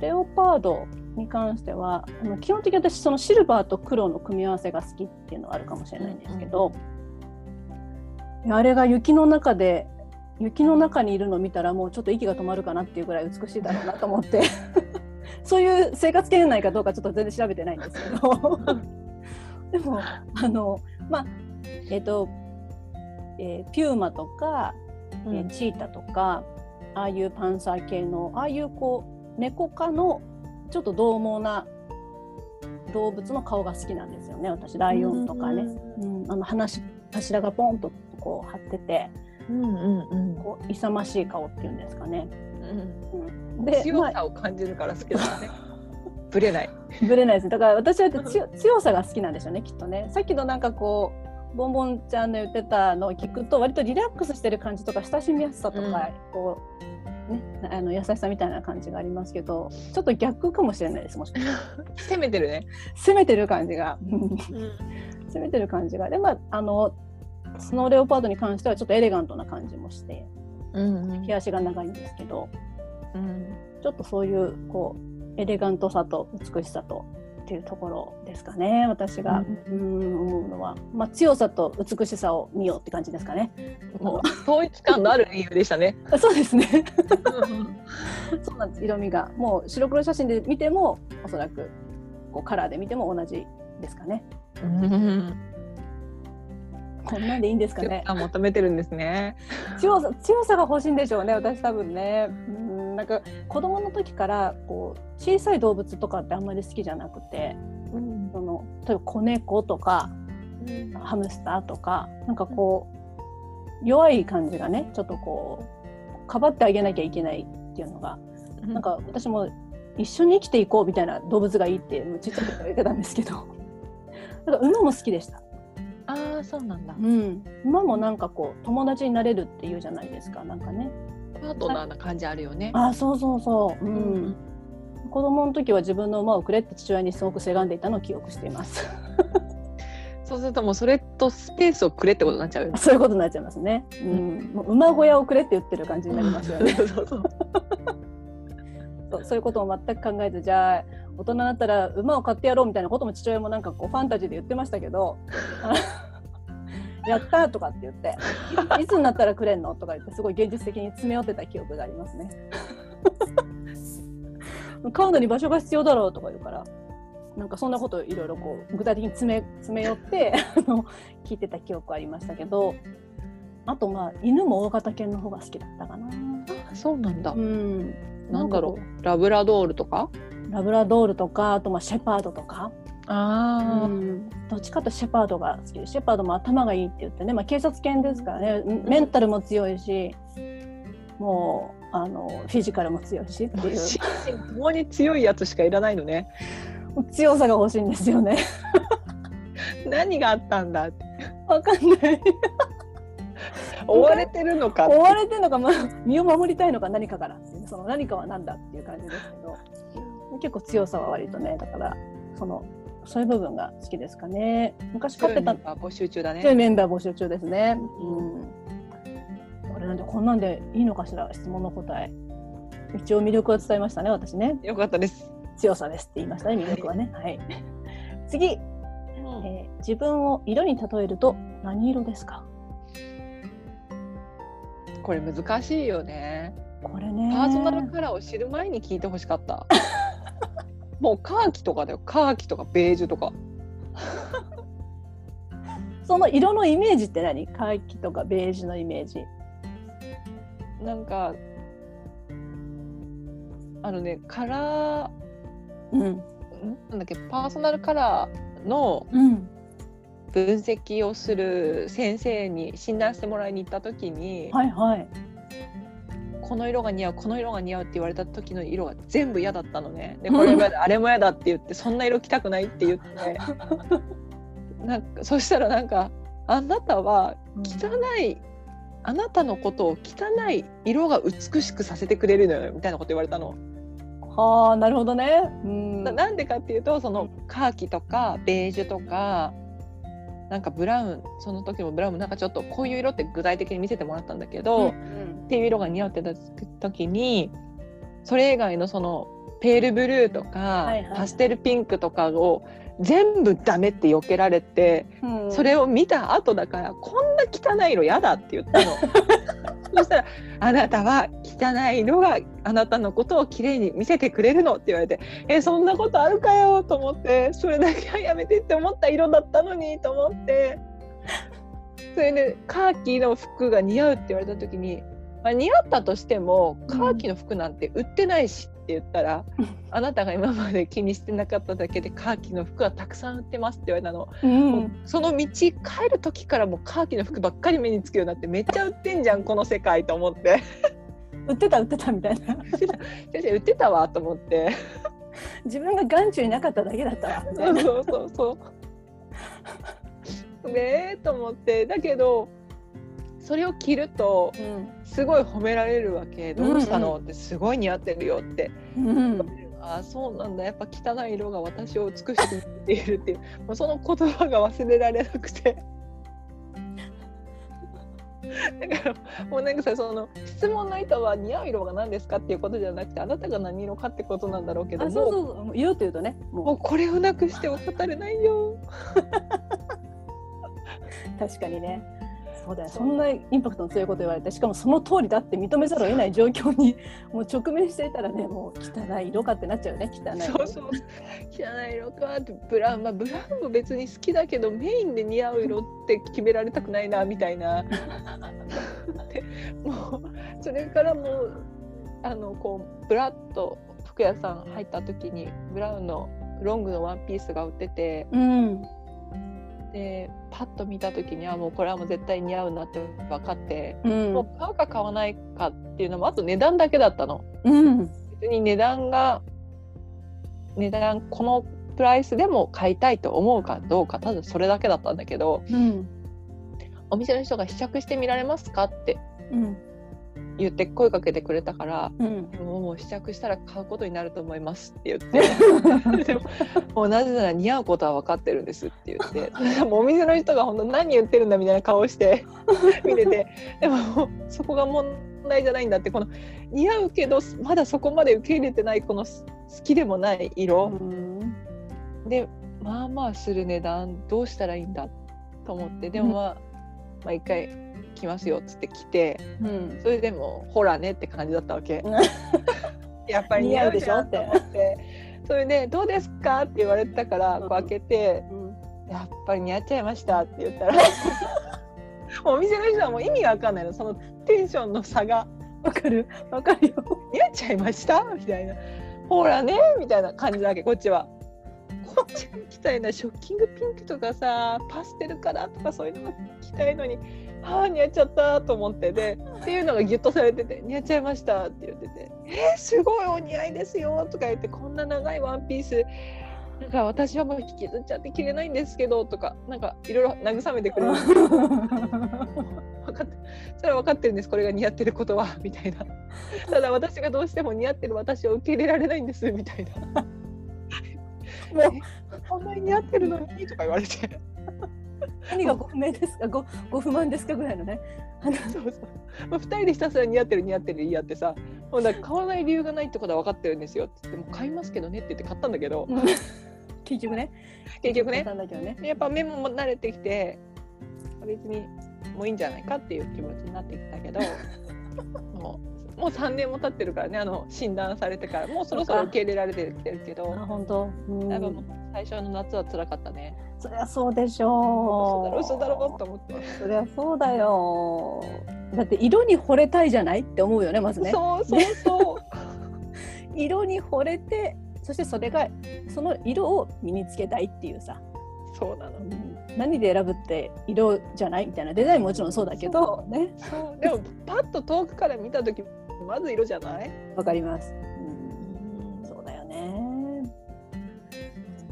レオパードに関してはあの基本的に私そのシルバーと黒の組み合わせが好きっていうのはあるかもしれないんですけど、いやあれが雪の中で雪の中にいるのを見たらもうちょっと息が止まるかなっていうぐらい美しいだろうなと思ってそういう生活圏内かどうかちょっと全然調べてないんですけど。でもあのまあえっ、と、えーピューマとかえーチータとかああいうパンサー系のああいうこう猫科のちょっと獰猛な動物の顔が好きなんですよね。私ライオンとかね、うん、あの話柱がポンとこう張っててうんうんうん。こう勇ましい顔っていうんですかね。うん。うん、でまあ強さを感じるから好きだね。ぶれない。ぶれないです。だから私は強強さが好きなんでしょうねきっとね。さっきのなんかこうボンボンちゃんの言ってたのを聞くと割とリラックスしてる感じとか親しみやすさとか、うん。こうねあの優しさみたいな感じがありますけどちょっと逆かもしれないですもしかしたら。攻めてるね。攻めてる感じが。攻めてる感じが。でまああのスノーレオパードに関してはちょっとエレガントな感じもしてうんうん。毛足が長いんですけどうん。ちょっとそういうこうエレガントさと美しさとっていうところですかね私が、うん、思うのは、まあ、強さと美しさを見ようって感じですかね。もう統一感のある理由でしたね。あ そうですねそうなんです色味がもう白黒写真で見てもおそらくこうカラーで見ても同じですかね。うんこんなんでいいんですか強ね。さ求めてるんですね。強さ強さが欲しいんでしょうね私多分ね。うんなんか子供の時からこう小さい動物とかってあんまり好きじゃなくてうん。その例えば子猫とかハムスターとかなんかこう弱い感じがねちょっとこうかばってあげなきゃいけないっていうのがなんか私も一緒に生きていこうみたいな動物がいいってちっちゃい時から言ってたんですけど なんか馬も好きでした、ああそうなんだ。うん、馬もなんかこう友達になれるっていうじゃないですかなんかねパートナーな感じあるよね。あそうそうそう、うん。うん。子供の時は自分の馬をくれって父親にすごくせがんでいたのを記憶しています。そうするともうそれとスペースをくれってことになっちゃうよね。そういうことになっちゃいますね、うん、もう馬小屋をくれって言ってる感じになりますよね。そうそう そう。そういうことを全く考えずじゃあ大人になったら馬を買ってやろうみたいなことも父親もなんかこうファンタジーで言ってましたけど。あやった!」とかって言って「いつになったらくれんの?」とか言ってすごい現実的に詰め寄ってた記憶がありますね。買うのに場所が必要だろうとか言うからなんかそんなことをいろいろこう具体的に詰め詰め寄って あの聞いてた記憶ありましたけどあとまあ犬も大型犬の方が好きだったかな。そうなんだ、うん、なんだろうラブラドールとか？うラブラドールとかあとまあシェパードとか、あうん。どっちかというとシェパードが好きでシェパードも頭がいいって言ってね、まあ、警察犬ですからね。メンタルも強いしもうあのフィジカルも強いしっていう。心身ともに強いやつしかいらないのね。強さが欲しいんですよね。何があったんだ？ってわかんない。追われてるのか？追われてるのか、まあ、身を守りたいのか何かから。その何かは何だっていう感じですけど。結構強さは割とねだからそのそういう部分が好きですかね昔飼ってた募集中だねメンバー募集中ですね。うん。これなんでこんなんでいいのかしら？質問の答え。一応魅力は伝えましたね私ね。よかったです、強さですって言いましたね魅力はね。はい。次、えー自分を色に例えると何色ですか？これ難しいよねこれね。パーソナルカラーを知る前に聞いてほしかったもうカーキとかだよカーキとかベージュとか その色のイメージって何？カーキとかベージュのイメージ。なんかあのねカラうん。なんだっけ？パーソナルカラーのうん。分析をする先生に診断してもらいに行った時に、はいはい。この色が似合うこの色が似合うって言われた時の色が全部嫌だったのね でこれも嫌だあれも嫌だって言ってそんな色着たくないって言って なんかそしたらなんかあなたは汚いあなたのことを汚い色が美しくさせてくれるのよみたいなこと言われたの。はあなるほどね。うん。ななんでかっていうとそのカーキとかベージュとかなんかブラウンその時もブラウンなんかちょっとこういう色って具体的に見せてもらったんだけど、うんっていう色が似合ってた時にそれ以外のそのペールブルーとか、はいはい。パステルピンクとかを全部ダメって避けられて、うん。それを見た後だからこんな汚い色嫌だって言ったの。そしたら「あなたは汚い色があなたのことをきれいに見せてくれるの」って言われて「えそんなことあるかよ」と思ってそれだけはやめてって思った色だったのにと思って。それでカーキの服が似合うって言われた時に、まあ、似合ったとしてもカーキの服なんて売ってないしって言ったら、あなたが今まで気にしてなかっただけでカーキの服はたくさん売ってますって言われたの。うん。その道帰る時からもうカーキの服ばっかり目につくようになってめっちゃ売ってんじゃんこの世界と思って売ってた売ってたみたいな。先生売ってたわと思って自分が眼中になかっただけだったわみたいな。そうそうそうねえと思って。だけどそれを着るとすごい褒められるわけ。どうしたの、ってすごい似合ってるよって。うんああそうなんだ。やっぱ汚い色が私を美しく見せているっていう。もうその言葉が忘れられなくてだからもうなんかさその質問の意図は似合う色が何ですかっていうことじゃなくてあなたが何色かってことなんだろうけどあそうもそうそう色っていうとねももうこれをなくしては語れないよ。う 確かにねそうだよそんなインパクトの強いこと言われてしかもその通りだって認めざるを得ない状況に もう直面していたらねもう汚い色かってなっちゃうよね汚い色。そうそう汚い色かってブラウンまあブラウンも別に好きだけどメインで似合う色って決められたくないなみたいな。でもうそれからもうあのこうブラッと服屋さん入った時にブラウンのロングのワンピースが売っててうんでパッと見た時にはもうこれはもう絶対似合うなって分かって、うん。もう買うか買わないかっていうのもあと値段だけだったの。うん。別に値段が値段このプライスでも買いたいと思うかどうかただそれだけだったんだけどうん。お店の人が試着してみられますかってうん言って声かけてくれたからうん。もう試着したら買うことになると思いますって言ってでももうなぜなら似合うことは分かってるんですって言って もうお店の人が本当何言ってるんだみたいな顔して見ててでもそこが問題じゃないんだってこの似合うけどまだそこまで受け入れてないこの好きでもない色、うん。でまあまあする値段どうしたらいいんだと思ってでもまあ、まあ、一回来ますよっつって来てうんそれでもほらねって感じだったわけ。やっぱり似合うでしょって思ってそれで「どうですか?」って言われたからこう開けてうん「やっぱり似合っちゃいました」って言ったらお店の人はもう意味がわかんないのそのテンションの差がわかるわかるよ。「似合っちゃいました?」みたいな「ほらね」みたいな感じだわけこっちは。こっちが着たいなショッキングピンクとかさパステルカラーとかそういうのが着たいのにああ似合っちゃったと思ってでっていうのがギュッとされてて「似合っちゃいました」って言ってて「えー、すごいお似合いですよ」とか言って「こんな長いワンピースなんか私はもう引きずっちゃって着れないんですけど」とかなんかいろいろ慰めてくれる分かってそれは分かってるんです。これが似合ってることはみたいな。ただ私がどうしても似合ってる私を受け入れられないんですみたいな。もこんなに似合ってるのにとか言われて何がご不明ですか？ごご不満ですかぐらいのね。あのそうそう、まあ、2人でひたすら似合ってる似合ってる言い合ってさもうだ買わない理由がないってことは分かってるんですよって言ってもう買いますけどねって言って買ったんだけど結局ね。結局ねなんだけどね。やっぱ目も慣れてきて別にもういいんじゃないかっていう気持ちになってきたけど もうもう3年も経ってるからねあの診断されてから。もうそろそろ受け入れられてきてるけど。あ本当。うん。もう最初の夏は辛かったね。そりゃそうでし嘘ょう。だろ嘘だろと思って、そりゃそうだよ。だって色に惚れたいじゃないって思うよねまずね。そうそうそう。色に惚れてそしてそれがその色を身につけたいっていうさ、そうなの。何で選ぶって色じゃないみたいな。デザインももちろんそうだけどね。でもパッと遠くから見た時まず色じゃない？わかります、うん、そうだよね。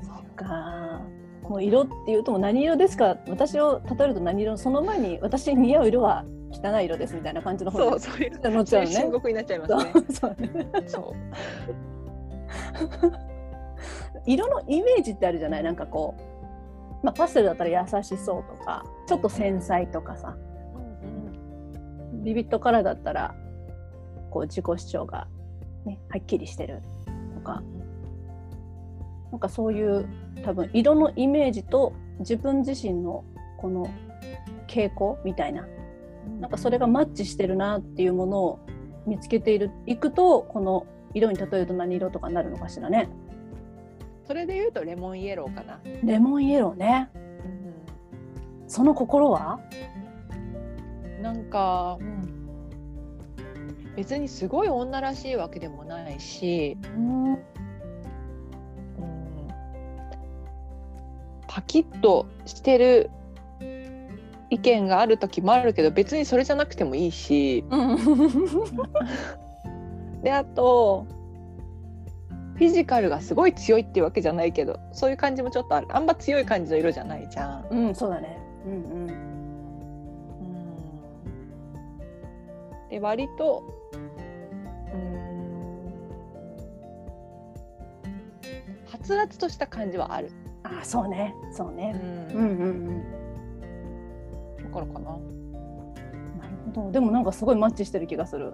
そっか。もう色っていうともう何色ですか？私を例えると何色その前に私に似合う色は汚い色ですみたいな感じの方そうそういうもちろんね。深刻になっちゃいますね。そうね。そう。色のイメージってあるじゃない？なんかこう、まあ、パステルだったら優しそうとかちょっと繊細とかさ。ビビットカラーだったらこう自己主張が、ね、はっきりしてるとかなんかそういう多分色のイメージと自分自身のこの傾向みたいななんかそれがマッチしてるなっていうものを見つけているいくとこの色に例えると何色とかになるのかしらね。それで言うとレモンイエローかな。レモンイエローね。その心は？なんか、別にすごい女らしいわけでもないし、うん、うんパキッとしてる意見がある時もあるけど別にそれじゃなくてもいいしであとフィジカルがすごい強いっていうわけじゃないけどそういう感じもちょっとあるあんま強い感じの色じゃないじゃん。うん、そうだね。うんうん。で割とうんはつらつとした感じはある。あ、そうね、そうね。んうんうんうん。だからかな？なるほど。でもなんかすごいマッチしてる気がする。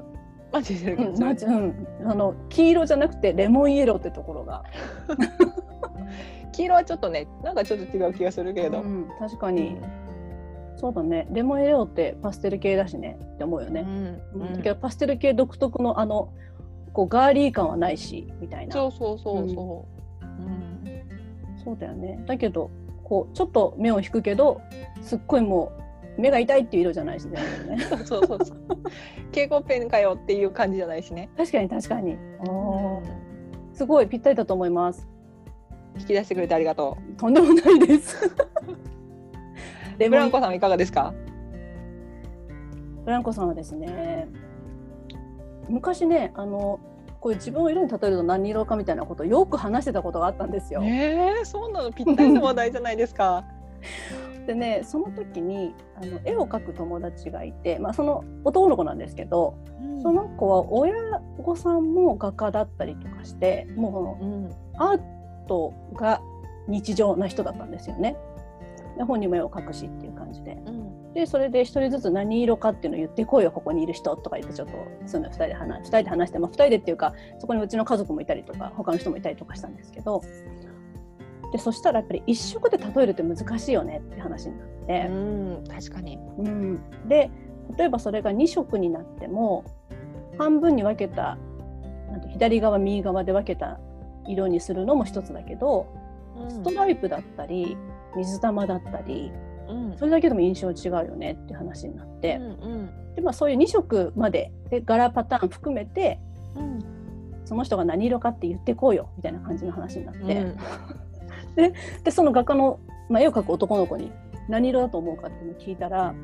マジで、うん、マッチ、うん、あの黄色じゃなくてレモンイエローってところが。黄色はちょっとねなんかちょっと違う気がするけど。うん、確かに。そうだね。レモンイエローってパステル系だしねって思うよね。うんうんだけどパステル系独特のあのこうガーリー感はないしみたいな。そうそうそうそう。うんそうだよね。だけどこうちょっと目を引くけどすっごいもう目が痛いっていう色じゃないしね。そうそうそう。蛍光ペンかよっていう感じじゃないしね。確かに確かに。おーすごいぴったりだと思います。引き出してくれてありがととんでもないです。う。レブランコさんはいかがですか？ブランコさんはですね昔ねあのこういう自分を色に例えると何色かみたいなことをよく話してたことがあったんですよ。ええそうなの？ぴったりの話題じゃないですか。でねその時にあの絵を描く友達がいて、まあ、その男の子なんですけどその子は親御さんも画家だったりとかしてもううんアートが日常な人だったんですよね。で本にも絵を描くしっていう感じで。うん。でそれで一人ずつ何色かっていうのを言ってこいよここにいる人とか言ってちょっとその2人で話二人で話して、まあ、2人でっていうかそこにうちの家族もいたりとか他の人もいたりとかしたんですけど。でそしたらやっぱり一色で例えるって難しいよねって話になって、うん確かに。うん。で例えばそれが2色になっても半分に分けたなんて左側右側で分けた色にするのも一つだけどストライプだったり水玉だったりうん。それだけでも印象違うよねって話になって、うんでまあ、そういう2色までで柄パターン含めてうん。その人が何色かって言ってこうよみたいな感じの話になって、うん。でその画家の、まあ、絵を描く男の子に何色だと思うかっていうのを聞いたら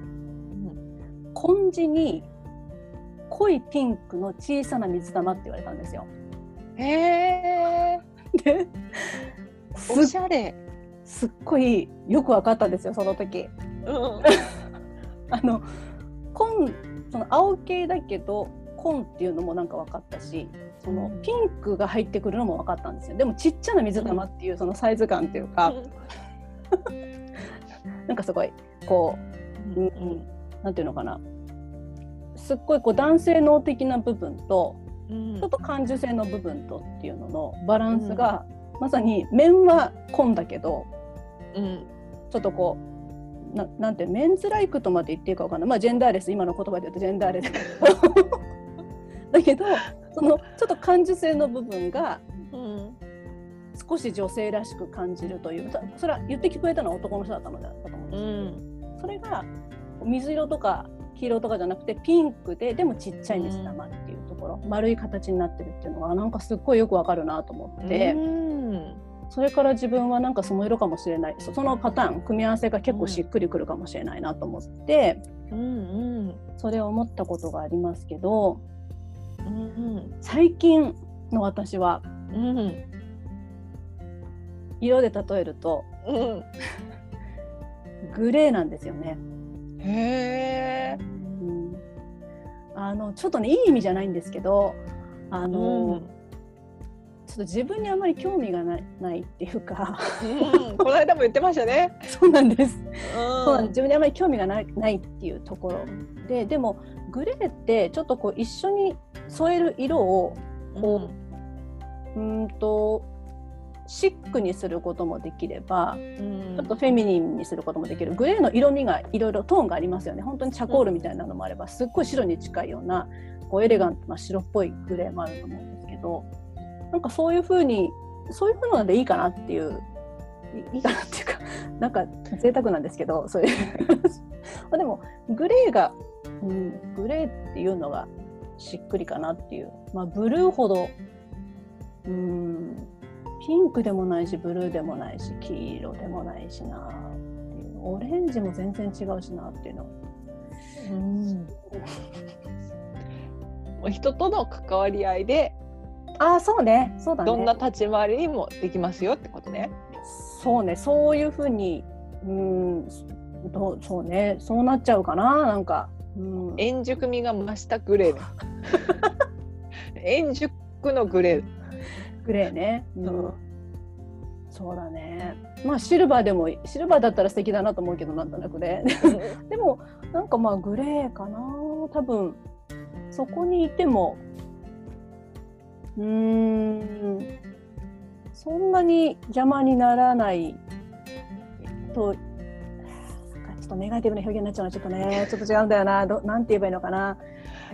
紺地に濃いピンクの小さな水玉って言われたんですよ。へえ でおすしゃれ。すっごいよく分かったんですよその時。うん。あの紺その青系だけど紺っていうのもなんか分かったしそのピンクが入ってくるのも分かったんですよ。でもちっちゃな水玉っていうそのサイズ感っていうか、なんかすごいこう、うんうん、なんていうのかな。すっごいこう男性能的な部分とうん。ちょっと感受性の部分とっていうののバランスが、まさに面は紺だけどうん。ちょっとこうななんてメンズライクとまで言っていいかわかんない。まあジェンダーレス今の言葉で言うとジェンダーレス。だけどそのちょっと感受性の部分がうん少し女性らしく感じるというそそれは言って聞こえたのは男の人だったのだったと思うんですうけど、ん。それが水色とか黄色とかじゃなくてピンクででもちっちゃい水玉っていうところ、丸い形になってるっていうのがなんかすっごいよくわかるなと思って。うんそれから自分はなんかその色かもしれない。そそのパターン組み合わせが結構しっくりくるかもしれないなと思って、うんそれを思ったことがありますけど。うん最近の私は。うん。色で例えると。うん。グレーなんですよね。へえうん。あのちょっとねいい意味じゃないんですけど。あの、ちょっと自分にあまり興味がないないっていうか。うんこの間も言ってましたね。そうなんです。そうなんです。う自分にあまり興味がないないっていうところででもグレーってちょっとこう一緒に添える色をこうーんとシックにすることもできればん。ちょっとフェミニンにすることもできる。グレーの色味がいろいろトーンがありますよね。本当にチャコールみたいなのもあればすっごい白に近いようなこうエレガントな白っぽいグレーもあると思うんですけどなんかそういうふうにそういうふうのでいいかなっていうい いいかなっていうかなんか贅沢なんですけどそういう。まあでもグレーが、うん、グレーっていうのがしっくりかなっていう、まあ、ブルーほどうんピンクでもないしブルーでもないし黄色でもないしなっていう。オレンジも全然違うしなっていうの。うん。人との関わり合いでああそうね。そうだね。どんな立ち回りにもできますよってことね。そうね。そういうふうにうんどうそうね。そうなっちゃうかな。なんか、うん、円熟味が増したグレー。ね。円熟のグレー。グレーね、うん。うん。そうだね。まあシルバーでもシルバーだったら素敵だなと思うけどなんとなくね。でもなんかまあグレーかな。多分そこにいてもうーんそんなに邪魔にならないとなんかちょっとネガティブな表現になっちゃうのはちょっとねちょっと違うんだよなどなんて言えばいいのかな。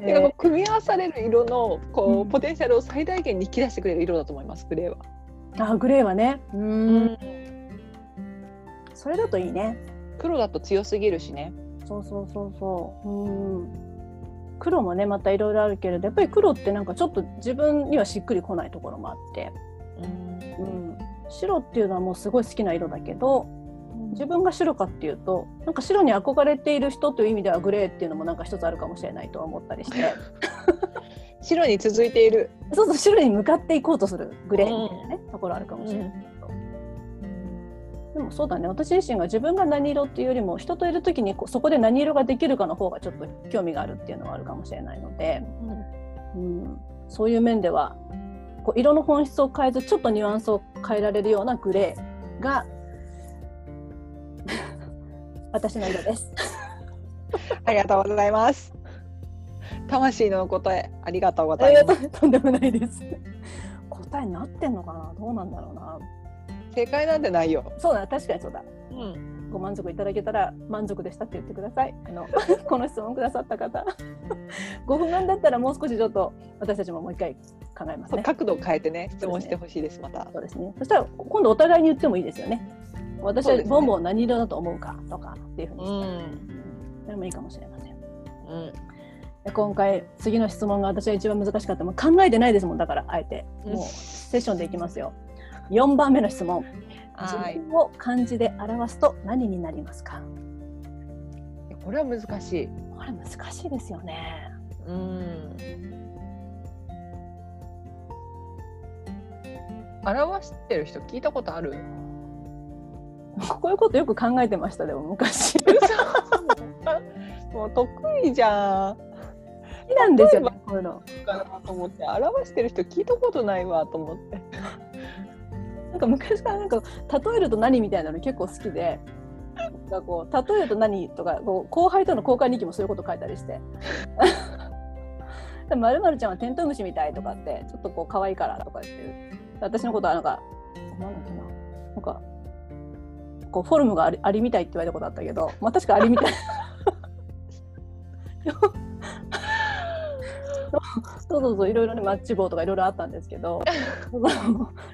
てかもう組み合わされる色のこう、うんポテンシャルを最大限に引き出してくれる色だと思いますグレーは。あグレーはねうーんそれだといいね。黒だと強すぎるしね。そうそうそうそう。うん。黒もねまたいろいろあるけれどやっぱり黒ってなんかちょっと自分にはしっくりこないところもあって、うん、白っていうのはもうすごい好きな色だけど自分が白かっていうとなんか白に憧れている人という意味ではグレーっていうのもなんか一つあるかもしれないとは思ったりして。白に続いている。そうそう白に向かっていこうとするグレーみたいなね、ところあるかもしれないでもそうだね私自身が自分が何色っていうよりも人といる時にこうそこで何色ができるかの方がちょっと興味があるっていうのはあるかもしれないので、うん、そういう面ではこう色の本質を変えずちょっとニュアンスを変えられるようなグレーが 私の色です。ありがとうございます。魂の答えありがとうございます。とんでもないです。答えになってんのかな？どうなんだろうな。正解なんてないよ。そうだ確かにそうだうん。ご満足いただけたら満足でしたって言ってください。あの この質問くださった方、ご不満だったらもう少しちょっと私たちももう一回考えますね。角度を変えてね質問してほしいですまた。そうですね。そしたら今度お互いに言ってもいいですよね。私はボンボン何色だと思うかとかっていうふううにして、ん。それもいいかもしれません。うん。で今回次の質問が私は一番難しかったもう考えてないですもんだからあえてうんもうセッションでいきますよ。4番目の質問。はい自。分を漢字で表すと何になりますか？これは難しい。これ難しいですよね。うん。表してる人聞いたことある？こういうことよく考えてましたでも昔。もう得意じゃん。好きなんですよねこういうの。かなと思って表してる人聞いたことないわと思って。なんか昔からなんか例えると何みたいなの結構好きで。なんかこう例えると何とかこう後輩との交換日記もそういうこと書いたりして「まるまるちゃんはテントウムシみたい」とかってちょっとこう可愛いからとか言って私のことはなんかなんだっけな。なんかこうフォルムがありありみたいって言われたことあったけどまあ確かありみたい。そうそうそういろいろねマッチ棒とかいろいろあったんですけど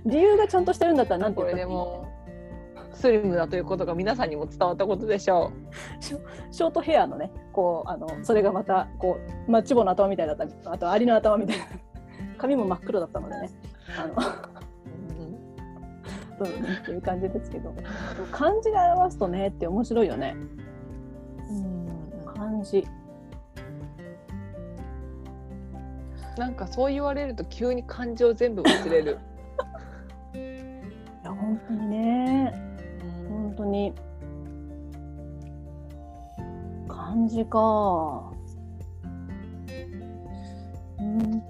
理由がちゃんとしてるんだったらなんてこ言ったらいいれでもスリムだということが皆さんにも伝わったことでしょショートヘアのねこうあのそれがまたこうマッチ棒の頭みたいだったりあとアリの頭みたいな 髪も真っ黒だったのでねあの う。そうねっていう感じですけど漢字で表すとねって面白いよね。漢字なんかそう言われると急に感情全部忘れる。いや本当にね本当に漢字かうん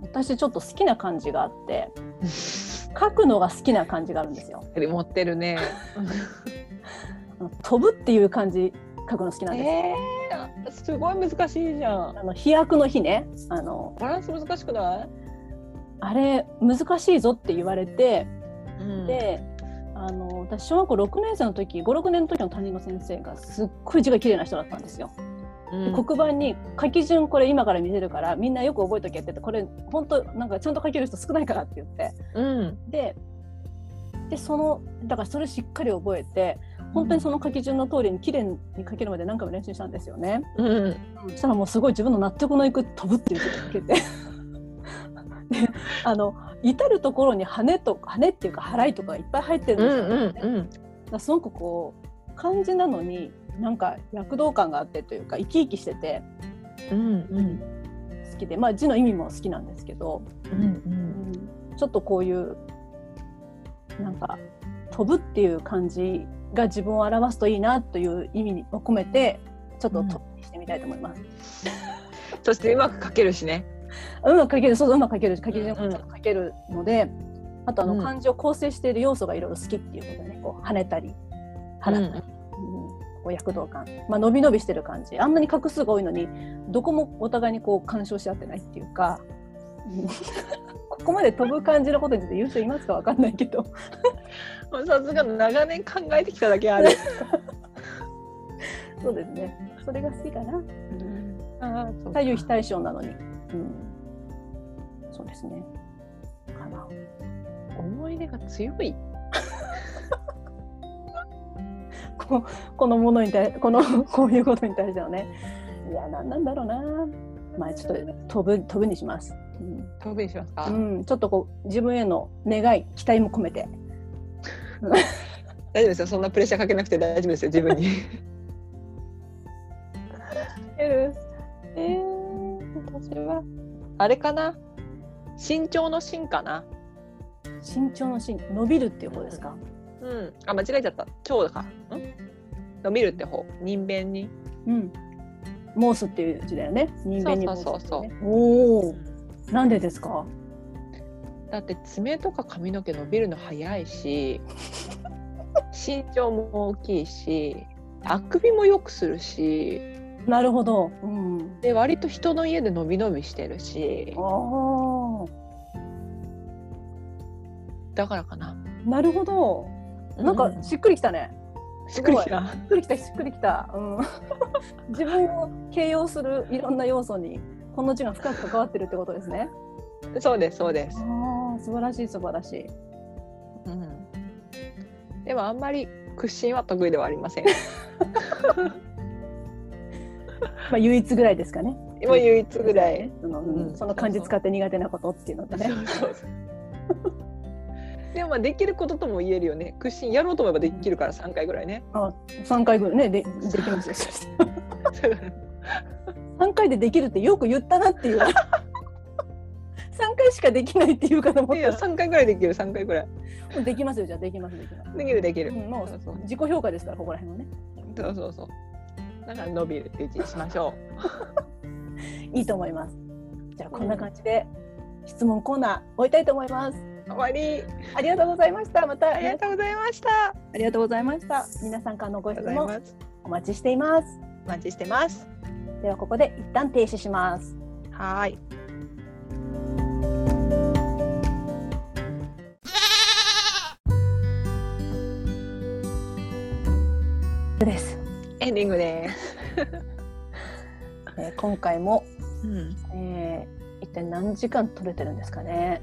私ちょっと好きな漢字があって 書くのが好きな漢字があるんですよ。持ってるね。飛ぶっていう漢字書くの好きなんです。えー、すごい難しいじゃん。あの飛躍の日ねあのバランス難しくない？あれ難しいぞって言われてうんであの私小学校6年生の時56年の時の担任の先生がすっごい字が綺麗な人だったんですよ。で黒板に書き順これ今から見せるからみんなよく覚えとけって言ってこれ本当なんかちゃんと書ける人少ないからって言ってうん。ででそのだからそれしっかり覚えて本当にその書き順の通りに綺麗に書けるまで何回も練習したんですよね。うん。そしたらもうすごい自分の納得のいく飛ぶっていう字が書けてであの至る所に羽と羽っていうか払いとかがいっぱい入ってるんうんですよ、うんうん。すごくこう漢字なのになんか躍動感があってというか生き生きしててうんうん好きでまあ字の意味も好きなんですけど、うんうん。ちょっとこういうなんか飛ぶっていう漢字が自分を表すといいなという意味を込めてちょっと飛ぶにしてみたいと思います。そしてうまく書けるしね。うまく書ける。そうそううまく書ける書き順うん。うんも書けるので、あとあうん。の漢字を構成している要素がいろいろ好きっていうことでねこう跳ねたり払ったり、うんこう躍動感、まあ、伸び伸びしてる感じ。あんなに画数が多いのにどこもお互いにこう干渉し合ってないっていうか、うんここまで飛ぶ感じのことについて言う人いますか？わかんないけど。さすが長年考えてきただけある。そうですね。それが好きかな、ああ、そうか。左右非対称なのに、うん、そうですね。かな。思い出が強い。ここのものに対このこういうことに対してはね。いやなんなんだろうな。まあちょっと飛ぶ飛ぶにします、うん飛びにしますか？うん、ちょっとこう自分への願い期待も込めて 大丈夫ですよ。そんなプレッシャーかけなくて大丈夫ですよ。自分に。ええー、私はあれかな？身長の身かな？身長の身伸びるっていう方ですか、うん。あ、間違えちゃった。長か。ん？伸びるって方。人弁に。うん申すっていう字だよね人間に申すっていそうそうそうねおおなんでですか？だって爪とか髪の毛伸びるの早いし 身長も大きいしあくびもよくするしなるほど、うん、で割と人の家で伸び伸びしてるしああ。だからかななるほど。なんかうしっくりきたね。しっくりきたしっくりきたしっくりきた。うん。自分を形容するいろんな要素にこの字が深く関わってるってことですね。そうですそうです、ああ素晴らしい素晴らしい。うん、でもあんまり屈伸は得意ではありません。まあ唯一ぐらいですかね。もう唯一ぐらい、その,、うんその漢字使って苦手なことっていうのとね。そうそうそう。でもまあできることとも言えるよね。屈伸やろうと思えばできるから3回ぐらいね。あ三回ぐらいね。でできますよ。そしたら三回でできるってよく言ったなっていう。三回しかできないっていうかと思ったら3回ぐらいできる3回ぐらいもうできますよじゃあできますできます。できるできる、うんもうそうそう自己評価ですからここら辺はね。そうそうそうだから伸びるってうちにしましょ いいと思います。じゃあこんな感じで質問コーナー終えたいと思います。う終わりありがとうございました。またありがとうございましたありがとうございました。皆さんからのご質問お待ちしています。お待ちしてますではここで一旦停止します。はーいです。エンディングです、えー今回も、うん、えー一体何時間取れてるんですかね。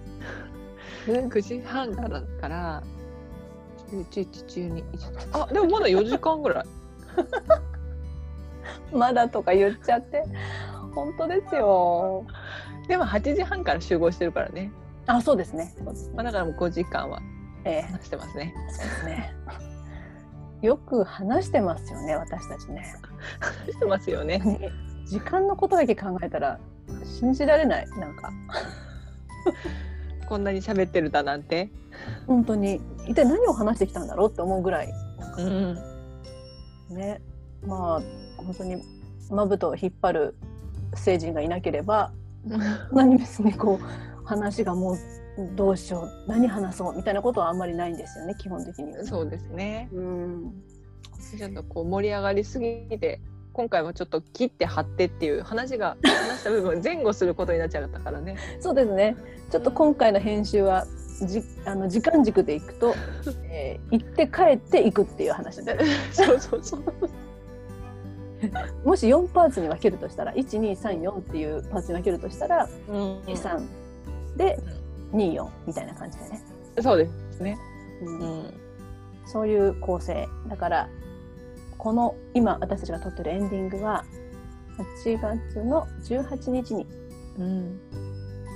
9時半からから1112あでもまだ4時間ぐらい まだとか言っちゃって。本当ですよ。でも8時半から集合してるからね、あそうですね。そうですね。まあ、だからもう5時間はえ話してますね。ーそうですね。よく話してますよね私たちね。話してますよね時間のことだけ考えたら信じられないなんか。こんなに喋ってるだなんて。本当に。一体何を話してきたんだろうって思うぐらい。うん。ね。まあ本当にまぶたを引っ張る成人がいなければ 何別にこう話がもうどうしよう何話そうみたいなことはあんまりないんですよね基本的にはね。そうですね。うん。ちょっとこう盛り上がりすぎて今回はちょっと切って貼ってっていう話が 話した部分を前後することになっちゃったからね。そうですね。ちょっと今回の編集はじあの時間軸でいくと、えー行って帰っていくっていう話でそうそうそう もし4パーツに分けるとしたら1234っていうパーツに分けるとしたらうん。23で24みたいな感じでね、そうですね。うん。うん。そういう構成。だからこの今私たちが撮ってるエンディングは8月の18日にうん。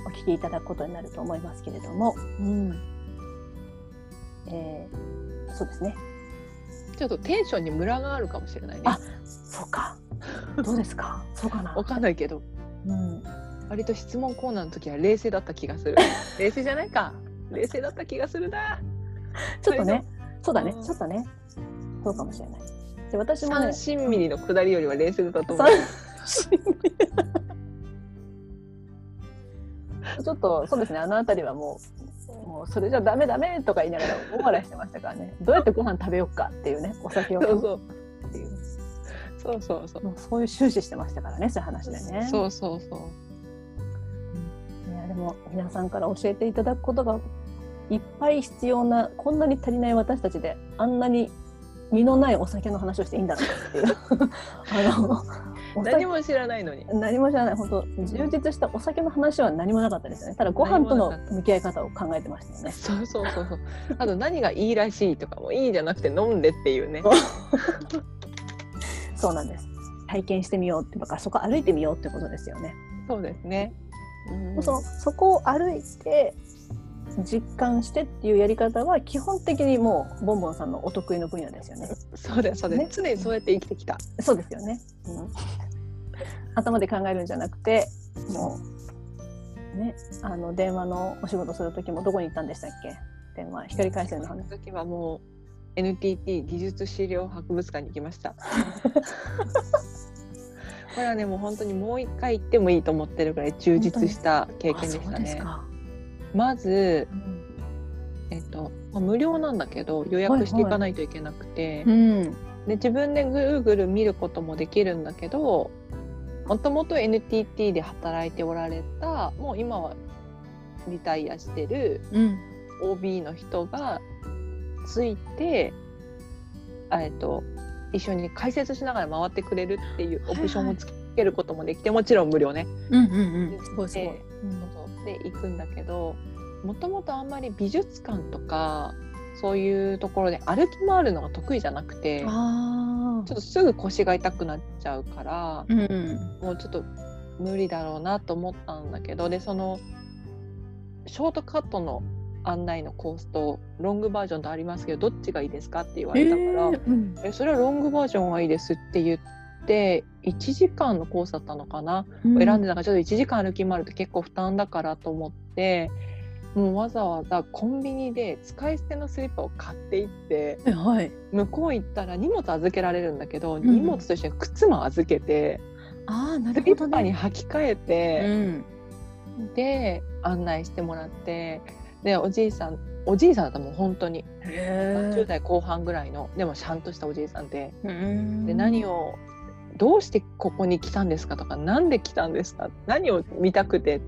お聞きいただくことになると思いますけれども、うん。えーそうですね。ちょっとテンションにムラがあるかもしれないね。あそうか。どうですか？そうかな。わかんないけど。うん。割と質問コーナーの時は冷静だった気がする。冷静じゃないか。冷静だった気がするな。ちょっとね。そうだね。うん。ちょっとね。そうかもしれない。で私もね。三振ミリの下りよりは冷静だと思う。三ちょっとそうですね。あの辺りはもうもうそれじゃダメダメとか言いながら大笑いしてましたからね。どうやってご飯食べようかっていうねお酒をそう。そうそうそうそう。もうそういう終始してましたからねそういう話でね。そうそうそう。いやでも皆さんから教えていただくことがいっぱい必要なこんなに足りない私たちであんなに身のないお酒の話をしていいんだろうっていう。あの何も知らないのに。何も知らない。本当充実したお酒の話は何もなかったですよね。ただご飯との向き合い方を考えてましたよね。そうそうそうそう。あと何がいいらしいとかもいいじゃなくて飲んでっていうね そうなんです。体験してみようっていうかそこ歩いてみようってことですよね、そうですね、うん。そのそこを歩いて実感してっていうやり方は基本的にもうボンボンさんのお得意の分野ですよね。そうですそうです、ね。常にそうやって生きてきた。そうですよね、うん、頭で考えるんじゃなくてもうねあの電話のお仕事する時もどこに行ったんでしたっけ？電話光回線のその話時はもう NTT 技術資料博物館に行きました。これはねもう本当にもう一回行ってもいいと思ってるぐらい充実した経験でしたね。かまずうんえっと、まあ無料なんだけど予約していかないといけなくて、うん。で自分で Google 見ることもできるんだけどもともと NTT で働いておられたもう今はリタイアしてるうん。OB の人がついてえっと一緒に解説しながら回ってくれるっていうオプションをつけることもできてもちろん無料ね。うんうんうん。すごいすごい。でそうで行くんだけどもともとあんまり美術館とかそういうところで歩き回るのが得意じゃなくてちょあっとすぐ腰が痛くなっちゃうからあうん。もうちょっと無理だろうなと思ったんだけどでそのショートカットの案内のコースとロングバージョンとありますけどどっちがいいですかって言われたから、うん。えそれはロングバージョンがいいですって言って1時間のコースだったのかな、選んでたからちょっと1時間歩き回ると結構負担だからと思ってもうわざわざコンビニで使い捨てのスリッパを買っていってえはい。向こう行ったら荷物預けられるんだけど、ん。荷物と一緒に靴も預けてああなスリるほどッパにね履き替えて、うん。で案内してもらってでおじいさんおじいさんだったらもう本当に。へ10代後半ぐらいのでもちゃんとしたおじいさんで。えで何をどうしてここに来たんですかとか何で来たんですか何を見たくて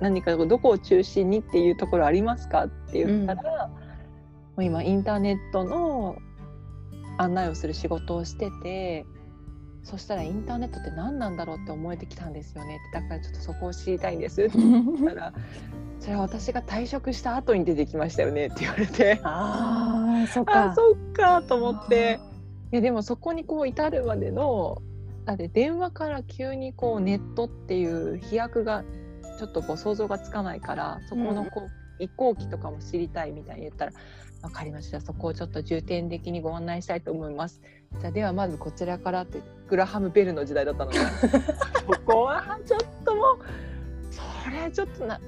何かどこを中心にっていうところありますか？って言ったら、もう今インターネットの案内をする仕事をしててそしたらインターネットって何なんだろうって思えてきたんですよねだからちょっとそこを知りたいんですって言ったら それは私が退職した後に出てきましたよねって言われて。ああそっあかそっかと思って。いやでもそこにこう至るまでのだって電話から急にこうネットっていう飛躍がちょっとこう想像がつかないからそこのこう移行期とかも知りたいみたいに言ったら「分かりました。そこをちょっと重点的にご案内したいと思います」じゃあではまずこちらからってグラハム・ベルの時代だったので そこはちょっともうそれちょっとな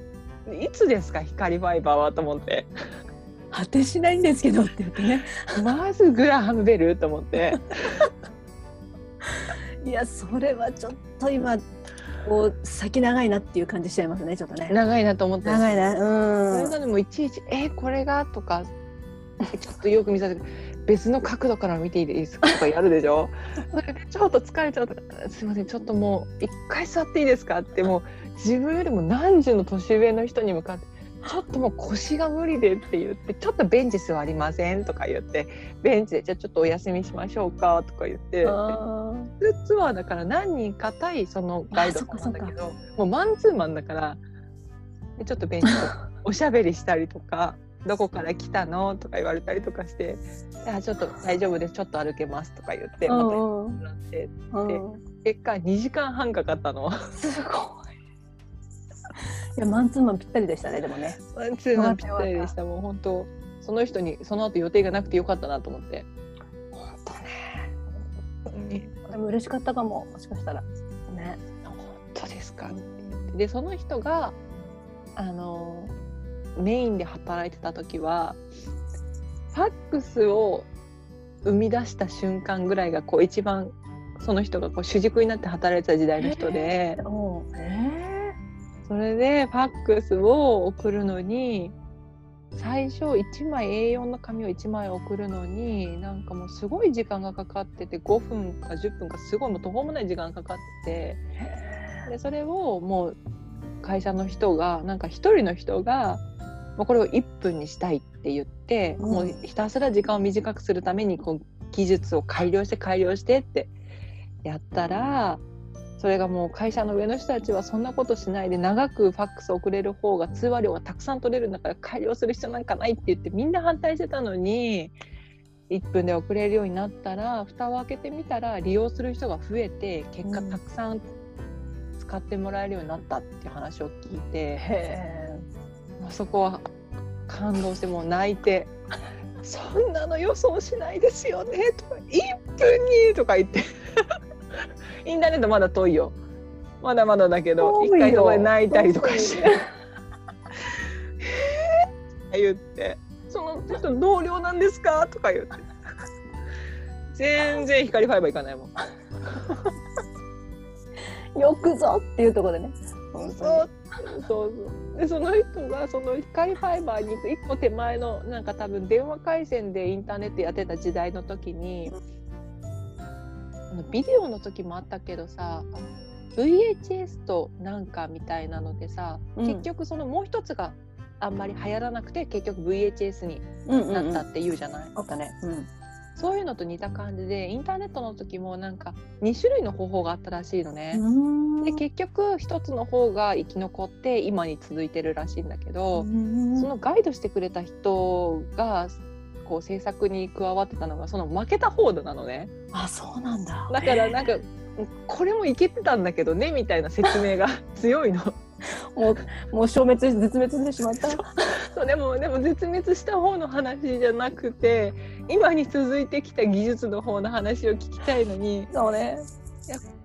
いつですか？光ファイバーはと思って。果てしないんですけどって言ってね。まずグラハム・ベルと思って。いやそれはちょっと今こう先長いなっていう感じしちゃいますねちょっとね。長いなと思って。長いなそれうん。なのにもいちいち「えこれが?」とかちょっとよく見させて別の角度から見ていいですか？とかやるでしょ？ちょっと疲れちゃうとか「すいませんちょっともう一回座っていいですか?」ってもう自分よりも何十の年上の人に向かって「ちょっともう腰が無理で」って言って「ちょっとベンチ座りません」とか言って「ベンチでじゃあちょっとお休みしましょうか」とか言って。あ普通ツアーだから何人か対そのガイドなんだけどもうマンツーマンだからでちょっとベンチでおしゃべりしたりとか「どこから来たの?」とか言われたりとかして「あちょっと大丈夫ですちょっと歩けます」とか言ってーまたやうんってもらって。うん。で結果2時間半かかったの。すごい。いやマンツーマンぴったりでしたねでもね。マンツーマンぴったりでした。もう本当その人にその後予定がなくてよかったなと思って。本当ね。本当に。でも嬉しかったかももしかしたら。ね。本当ですか？でその人があのメインで働いてた時はファックスを生み出した瞬間ぐらいがこう一番その人がこう主軸になって働いてた時代の人で、おえそれでファックスを送るのに最初1枚 A4 の紙を1枚送るのになんかもうすごい時間がかかってて5分か10分かすごいもう途方もない時間がかかっててでそれをもう会社の人がなんか一人の人がもうこれを1分にしたいって言って、うん。もうひたすら時間を短くするためにこう技術を改良して改良してってやったらそれがもう会社の上の人たちはそんなことしないで長くファックス送れる方が通話料がたくさん取れるんだから改良する必要なんかないって言ってみんな反対してたのに1分で送れるようになったら蓋を開けてみたら利用する人が増えて結果うん。たくさん使ってもらえるようになったっていう話を聞いて、そこは感動してもう泣いて「そんなの予想しないですよね」とか「1分に」とか言って。インターネットまだ遠いよ。まだまだだけど一回そこで泣いたりとかして「えー?」言って「その人同僚なんですか?」とか言って。全然光ファイバー行かないもん。よくぞっていうところでね。そうそうそうでその人がその光ファイバーに行く一個手前のなんか多分電話回線でインターネットやってた時代の時にあのビデオの時もあったけどさ VHS となんかみたいなのでさ、うん結局そのもう一つがあんまり流行らなくて結局 VHS にうんうんうんなったって言うじゃない、あったね。うん。そういうのと似た感じでインターネットの時もなんか2種類の方法があったらしいのね。で結局一つの方が生き残って今に続いてるらしいんだけど、そのガイドしてくれた人がこう制作に加わってたのがその負けた方なのねあ、そうなんだ。だからなんかこれもいけてたんだけどねみたいな説明が 強いのもうもう消滅絶滅してしまった？そうでもでも絶滅した方の話じゃなくて今に続いてきた技術の方の話を聞きたいのにそうね。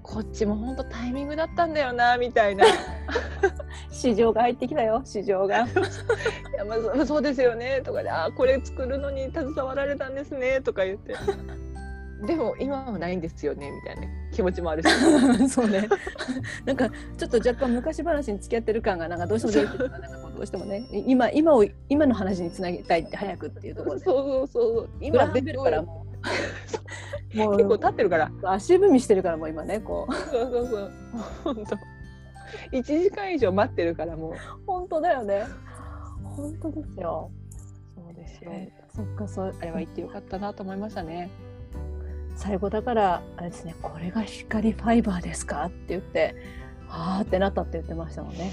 こっちも本当タイミングだったんだよなみたいない 市場が入ってきたよ。市場が。や、まあ、そそうですよねとかであこれ作るのに携わられたんですねとか言ってでも今はないんですよねみたいな気持ちもあるし そうね。なんかちょっと若干昔話に付き合ってる感がなんかどうしても出てくるなんかどうしてもね今今を今の話につなげたいって早くっていうところで。そうそうそう今出てるからもう。もう結構経ってるから足踏みしてるからもう今ねこう。そうそうそう本当1時間以上待ってるからもう本当だよね。本当ですよ。そうですよそっかそうあれは言ってよかったなと思いましたね最後だからあれですねこれが光ファイバーですかって言ってはあってなったって言ってましたもんね。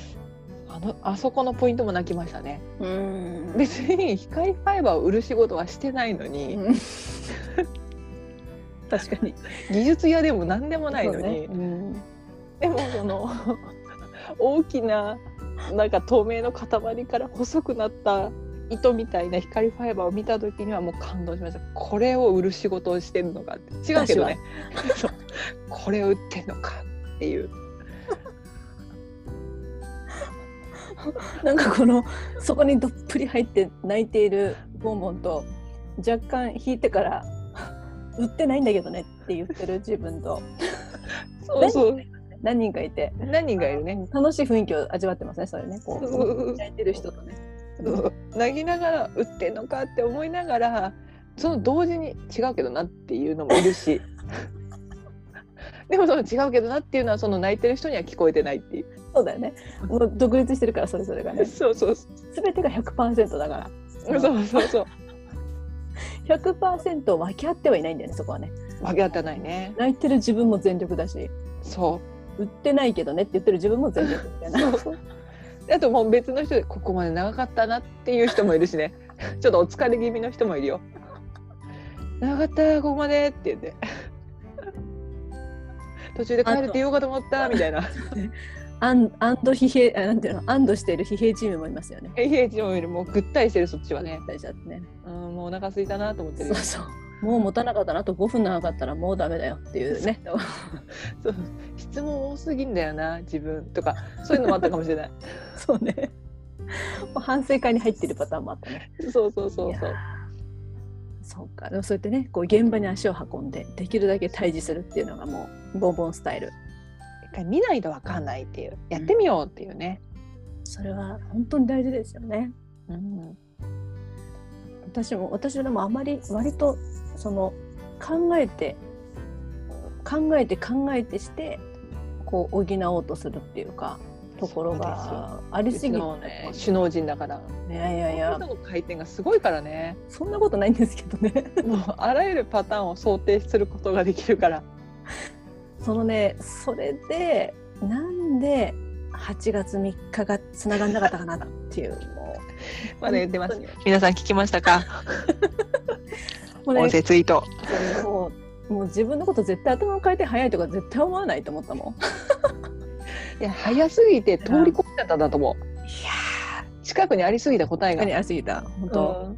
あのあそこのポイントも泣きましたね。うん。別に光ファイバーを売る仕事はしてないのに、確かに。技術屋でも何でもないのに、ね。うん。でもその大きななんか透明の塊から細くなった糸みたいな光ファイバーを見た時にはもう感動しました。これを売る仕事をしてるのかって。違うけどね。これを売ってんのかっていう。なんかこのそこにどっぷり入って泣いているボンボンと若干引いてから売ってないんだけどねって言ってる自分と。そうそう。何人かいて。何人がいるね。楽しい雰囲気を味わってますねそれね。こう。泣いてる人とね。泣きながら売ってんのかって思いながらその同時に違うけどなっていうのもいるし でもその違うけどなっていうのはその泣いてる人には聞こえてないっていうそうだよね。もう独立してるからそれぞれがね。そうそうそすべてが100%だから。うそうそうそう100%分け合ってはいないんだよねそこはね。分け合ってないね泣いてる自分も全力だしそう売ってないけどねって言ってる自分も全力みたいな。あともう別の人でここまで長かったなっていう人もいるしね。ちょっとお疲れ気味の人もいるよ。長かったここまでって言って。途中で帰るって言おうかと思ったみたいな。アンアンド疲弊あなんていうの安堵している疲弊チームもいますよね。えいえもいるもうぐったりしてるそっちはね。大事だってね。うんもうお腹空いたなと思ってるよ。そうそう。もう持たなかったなあと5分長かったらもうダメだよっていうね。そう質問多すぎんだよな自分とかそういうのもあったかもしれない そうね。反省会に入ってるパターンもあったね。そうそうそうそうそうか。でもそうやってねこう現場に足を運んでできるだけ対峙するっていうのがもうボンボンスタイル。一回見ないとわかんないっていうやってみようっていうね、それは本当に大事ですよね。うん、私も私はでもあまり割とその考えて考えて考えてしてこう補おうとするっていうかところがありすぎて、のね首脳陣だから。いやいやいや。の回転がすごいからね。そんなことないんですけどね。もうあらゆるパターンを想定することができるから。そのねそれでなんで8月3日がつながんなかったかなっていう。も まだ言ってますよ。皆さん聞きましたか？音声ツイート。もうもう自分のこと絶対頭の回転早いとか絶対思わないと思ったもん。いや早すぎて通り込んじゃったんだと思う。いや近くにありすぎた答えー、がにありすぎた。本当、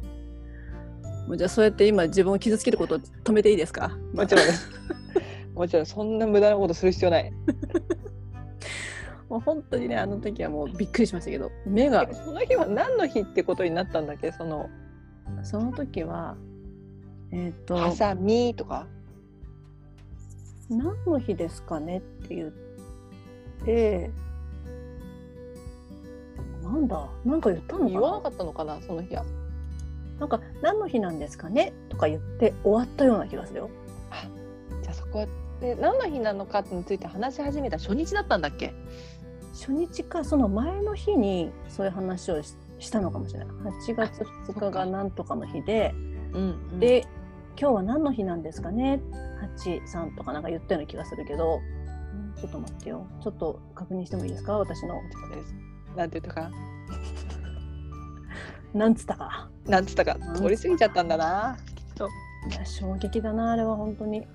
うん。もうじゃあそうやって今自分を傷つけることを止めていいですか？もちろんです。もちろんそんな無駄なことする必要ない。もう本当にねあの時はもうびっくりしましたけど目がその日は何の日ってことになったんだっけ？そのその時はえっ、とハサミとか？何の日ですかねって言ってなんだなんか言ったの言わなかかったのかなその日は。ななんか何の日なんですかねとか言って終わったような気がするよ。じゃあそこはで何の日なのかについて話し始めた初日だったんだっけ？初日かその前の日にそういう話をししたのかもしれない。8月2日がなんとかの日でうん。で今日は何の日なんですかね？83とかなんか言ったような気がするけど。ちょっと待ってよ。ちょっと確認してもいいですか？私の。ですなんて言ったか？なんつったか。なんつったか？通り過ぎちゃったんだな。いや衝撃だなあれは本当に。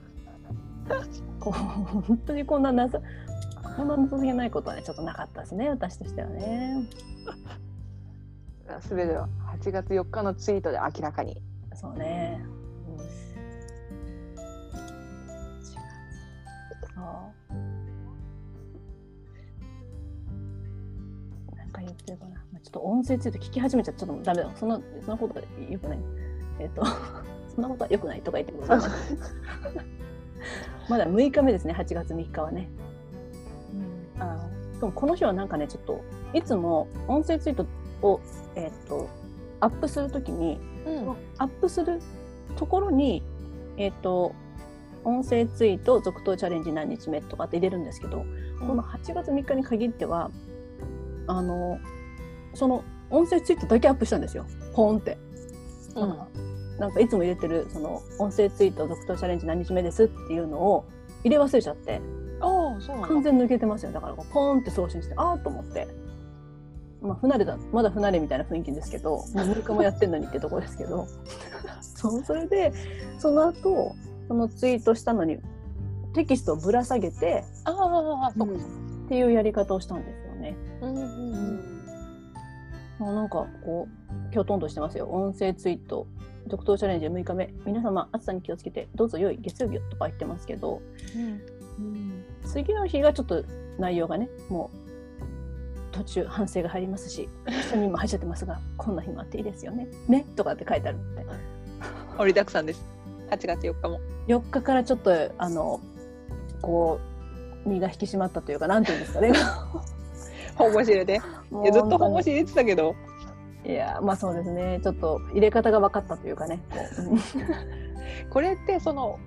こう本当にこんな謎こんな謎げないことはねちょっとなかったですね私としてはね。すべては8月4日のツイートで明らかに。そうねそうなんかな。まあちょっと音声ツイート聞き始めちゃちょっとダメだ。そんなそんなことはよくない。えっ、と そんなことはよくないとか言ってくださ。い まだ6日目ですね。8月3日はね。あでもこの日はなんかねちょっといつも音声ツイートを、えっとアップするときにうん。アップするところにえっ、と音声ツイート続投チャレンジ何日目とかって入れるんですけど、この8月3日に限ってはあのその音声ツイートだけアップしたんですよ。ポーンって。うん。なんかいつも入れてるその音声ツイート続投チャレンジ何日目ですっていうのを入れ忘れちゃって。ああそうなんだ。完全抜けてますよ。だからポーンって送信してああと思って、まあ、不慣れだまだ不慣れみたいな雰囲気ですけどもう6日もやってんのにってとこですけど。そうそれでその後そのツイートしたのにテキストをぶら下げて、ああああそうか。っていうやり方をしたんですよね。うんうんうん。もうなんかこう今日トンとしてますよ。音声ツイート。続投チャレンジ6日目。皆様暑さに気をつけてどうぞ良い月曜日をとか言ってますけど、次の日がちょっと内容がねもう途中反省が入りますし下にも入っちゃってますが こんな日もあっていいですよね。ね？とかって書いてあるみたいな盛りだくさんです。8月4日も。4日からちょっとあのこう身が引き締まったというかなんていうんですかね本腰入れて。いやずっと本腰入れてたけど。いやまあそうですねちょっと入れ方が分かったというかね これってその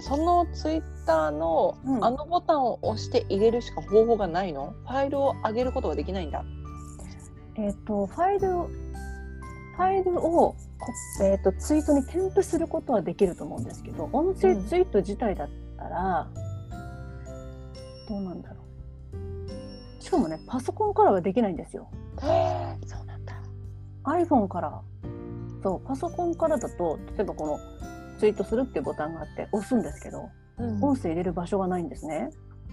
そのツイッターのうんあのボタンを押して入れるしか方法がないの？ファイルを上げることはできないんだ。えっ、とファイルをファイルをこえー、とツイートに添付することはできると思うんですけど音声ツイート自体だったら、どうなんだろうしかもねパソコンからはできないんですよ。へえ、そうなんだ。iPhone から。そうパソコンからだと例えばこのツイートするっていうボタンがあって押すんですけどうん。音声入れる場所がないんですね、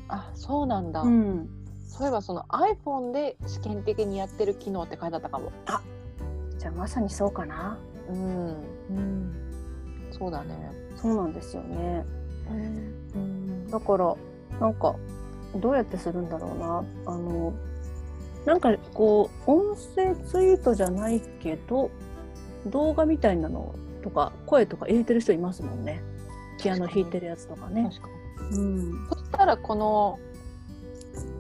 あ、そうなんだ。うん、そういえばその iPhone で試験的にやってる機能って書いてあったかも。じゃあまさにそうかな、うん、うん、そうだね。そうなんですよね。うん、だからなんかどうやってするんだろうな。あのなんかこう音声ツイートじゃないけど動画みたいなのとか声とか入れてる人いますもんね。ピアノ弾いてるやつとかね。うん、そしたらこの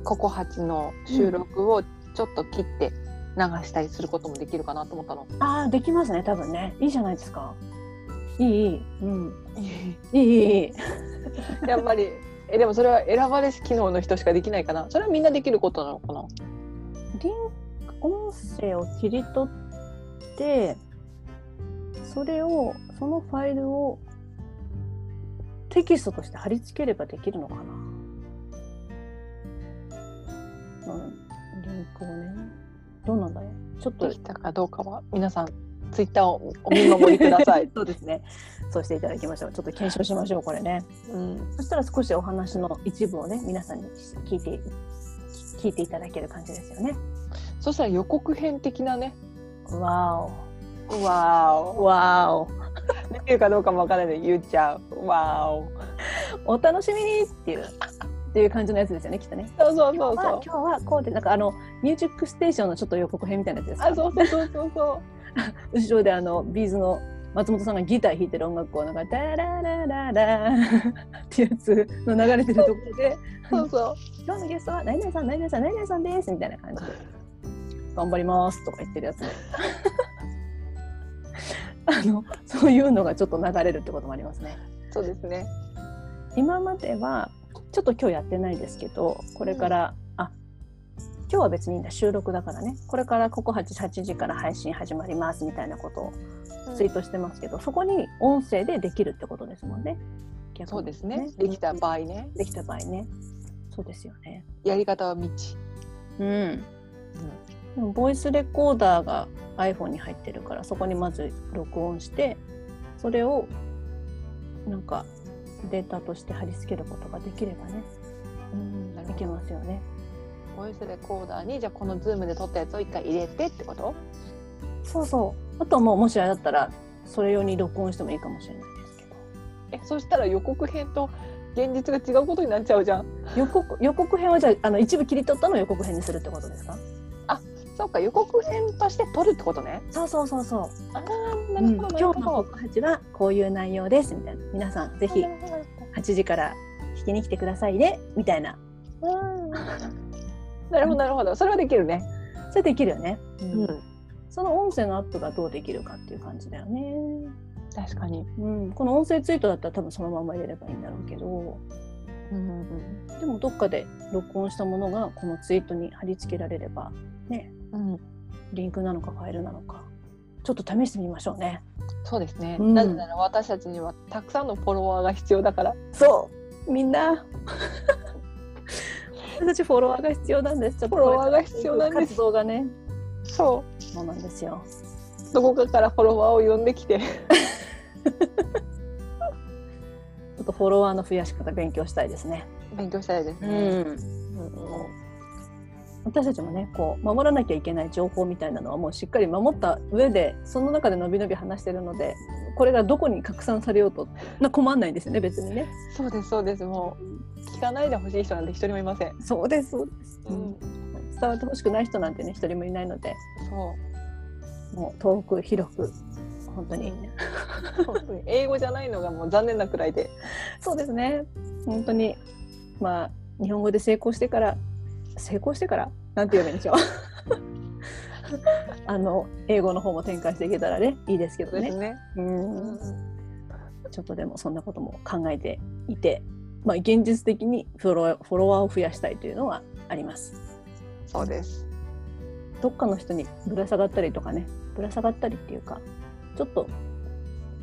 ココハチの収録をちょっと切って流したりすることもできるかなと思ったの。ああできますね多分ね。いいじゃないですか。いいいい。うん。いいいいいい。やっぱりえでもそれは選ばれし機能の人しかできないかな？それはみんなできることなのかな？リン音声を切り取ってそれをそのファイルをテキストとして貼り付ければできるのかな、うん、リンクをねどうなんだろうちょっとできたかどうかは皆さんツイッターをお見守りください。そうですねそうしていただきましょうちょっと検証しましょうこれねうん、そしたら少しお話の一部をね皆さんに聞いて聞いていただける感じですよねそしたら予告編的なね。わわおわおお。できるかどうかもわからないで言っちゃう。わお。お楽しみにっていうっていう感じのやつですよねきっとね。そうそう今日はそうそう。今日はこうでなんかあのミュージックステーションのちょっと予告編みたいなやつですか？あ、そうそうそうそうそう。後ろであのビーズの松本さんがギター弾いてる音楽をなんかダララララってやつの流れてるところでそうそう。今日のゲストは何々さん何々さん何々さんですみたいな感じで頑張りますとか言ってるやつで あのそういうのがちょっと流れるってこともありますね。そうですね。今まではちょっと今日やってないですけどこれから、あ今日は別にいいんだ収録だからねこれからここ 8, 8時から配信始まりますみたいなことをツイートしてますけど、そこに音声でできるってことですもんね。逆にそうですね。できた場合ね。できた場合ね。そうですよね。やり方は未知。うん。でもボイスレコーダーが iPhone に入ってるからそこにまず録音してそれをなんかデータとして貼り付けることができればねうん。なるいけほど。ますよね。ボイスレコーダーにじゃあこのズームで撮ったやつを一回入れてってこと？そうそう。あとはもうもしあれだったらそれ用に録音してもいいかもしれないですけど。え、そしたら予告編と現実が違うことになっちゃうじゃん。予告予告編はじゃああの一部切り取ったのを予告編にするってことですか？そうか予告編として撮るってことね。そうそうそうそう。ああ、なうんるほど、なる今日の。告八はこういう内容ですみたいな皆さんぜひ8時から聞きに来てくださいねみたいなうん なるほど、なるほど。それはできるね。それできるよね、うん。その音声のアップがどうできるかっていう感じだよね、確かに。うん、この音声ツイートだったら多分そのまま入れればいいんだろうけど。うんうんでもどっかで録音したものがこのツイートに貼り付けられればね。うん。うん。リンクなのかファイルなのか。ちょっと試してみましょうね。そうですね。うん。なぜなら私たちにはたくさんのフォロワーが必要だから。そう。みんな。私たちフォロワーが必要なんです。ちょっとフォロワーが必要なんです。活動がねそそうなんですよう。どこかからフォロワーを呼んできて。ちょっとフォロワーの増やし方勉強したいですね。勉強したいですうね。ん、私たちもねこう守らなきゃいけない情報みたいなのはもうしっかり守った上でその中でのびのび話してるのでこれがどこに拡散されようとな困んないんですよね別にね。そうです、そうです。もう聞かないでほしい人なんて一人もいません。そうですそうです、うん。伝わってほしくない人なんてね一人もいないので。そもう遠く広く。本当に、う。本当に英語じゃないのがもう残念なくらいで。そうですね。本当に。まあ日本語で成功してから成功してから？なんて言えばいいんでしょう。あの英語の方も展開していけたらねいいですけどね。ね。うん。ちょっとでもそんなことも考えていて、まあ、現実的にフォロフォロワーを増やしたいというのはあります。そうです。どっかの人にぶら下がったりとかね。ぶら下がったりっていうかちょっと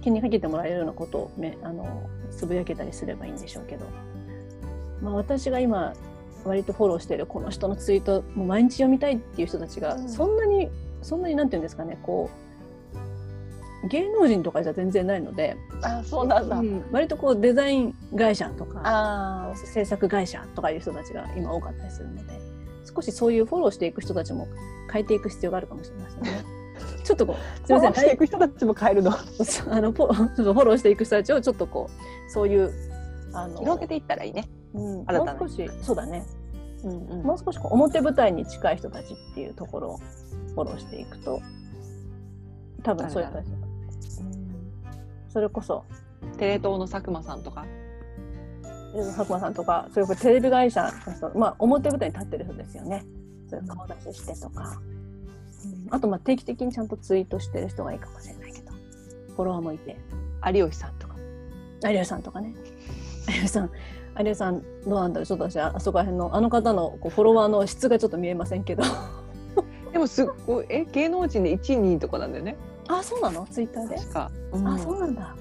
気にかけてもらえるようなことを、ね、あのつぶやけたりすればいいんでしょうけど、まあ、私が今割とフォローしているこの人のツイートもう毎日読みたいっていう人たちがうん。そんなに、そんなになんていうんですかねこう芸能人とかじゃ全然ないので、あ、そうなんだ。うん割とこうデザイン会社とか制作会社とかいう人たちが今多かったりするので少しそういうフォローしていく人たちも変えていく必要があるかもしれませんね。ちょっとこうすみませんフォローしていく人たちも変えるの？あのポちょっとフォローしていく人たちをちょっとこうそういうあの広げていったらいいね。うん、新たなもう少しそうだねうんうんもう少しこう表舞台に近い人たちっていうところをフォローしていくと多分そういう人たちがそれこそテレ東の佐久間さんとか？佐久間さんとかそれこそテレビ会社の人まあ表舞台に立ってる人ですよね。そういう顔出ししてとか、うん。あとまあ定期的にちゃんとツイートしてる人がいいかもしれないけど。フォロワーもいて。有吉さんとか。有吉さんとかね。有吉さん。有吉さんどうなんだろう。ちょっと私あそこら辺のあの方のこうフォロワーの質がちょっと見えませんけど。でもすっごいえ芸能人で1位2位とかなんだよね。あそうなの？ツイッターで、確か。あそうなんだ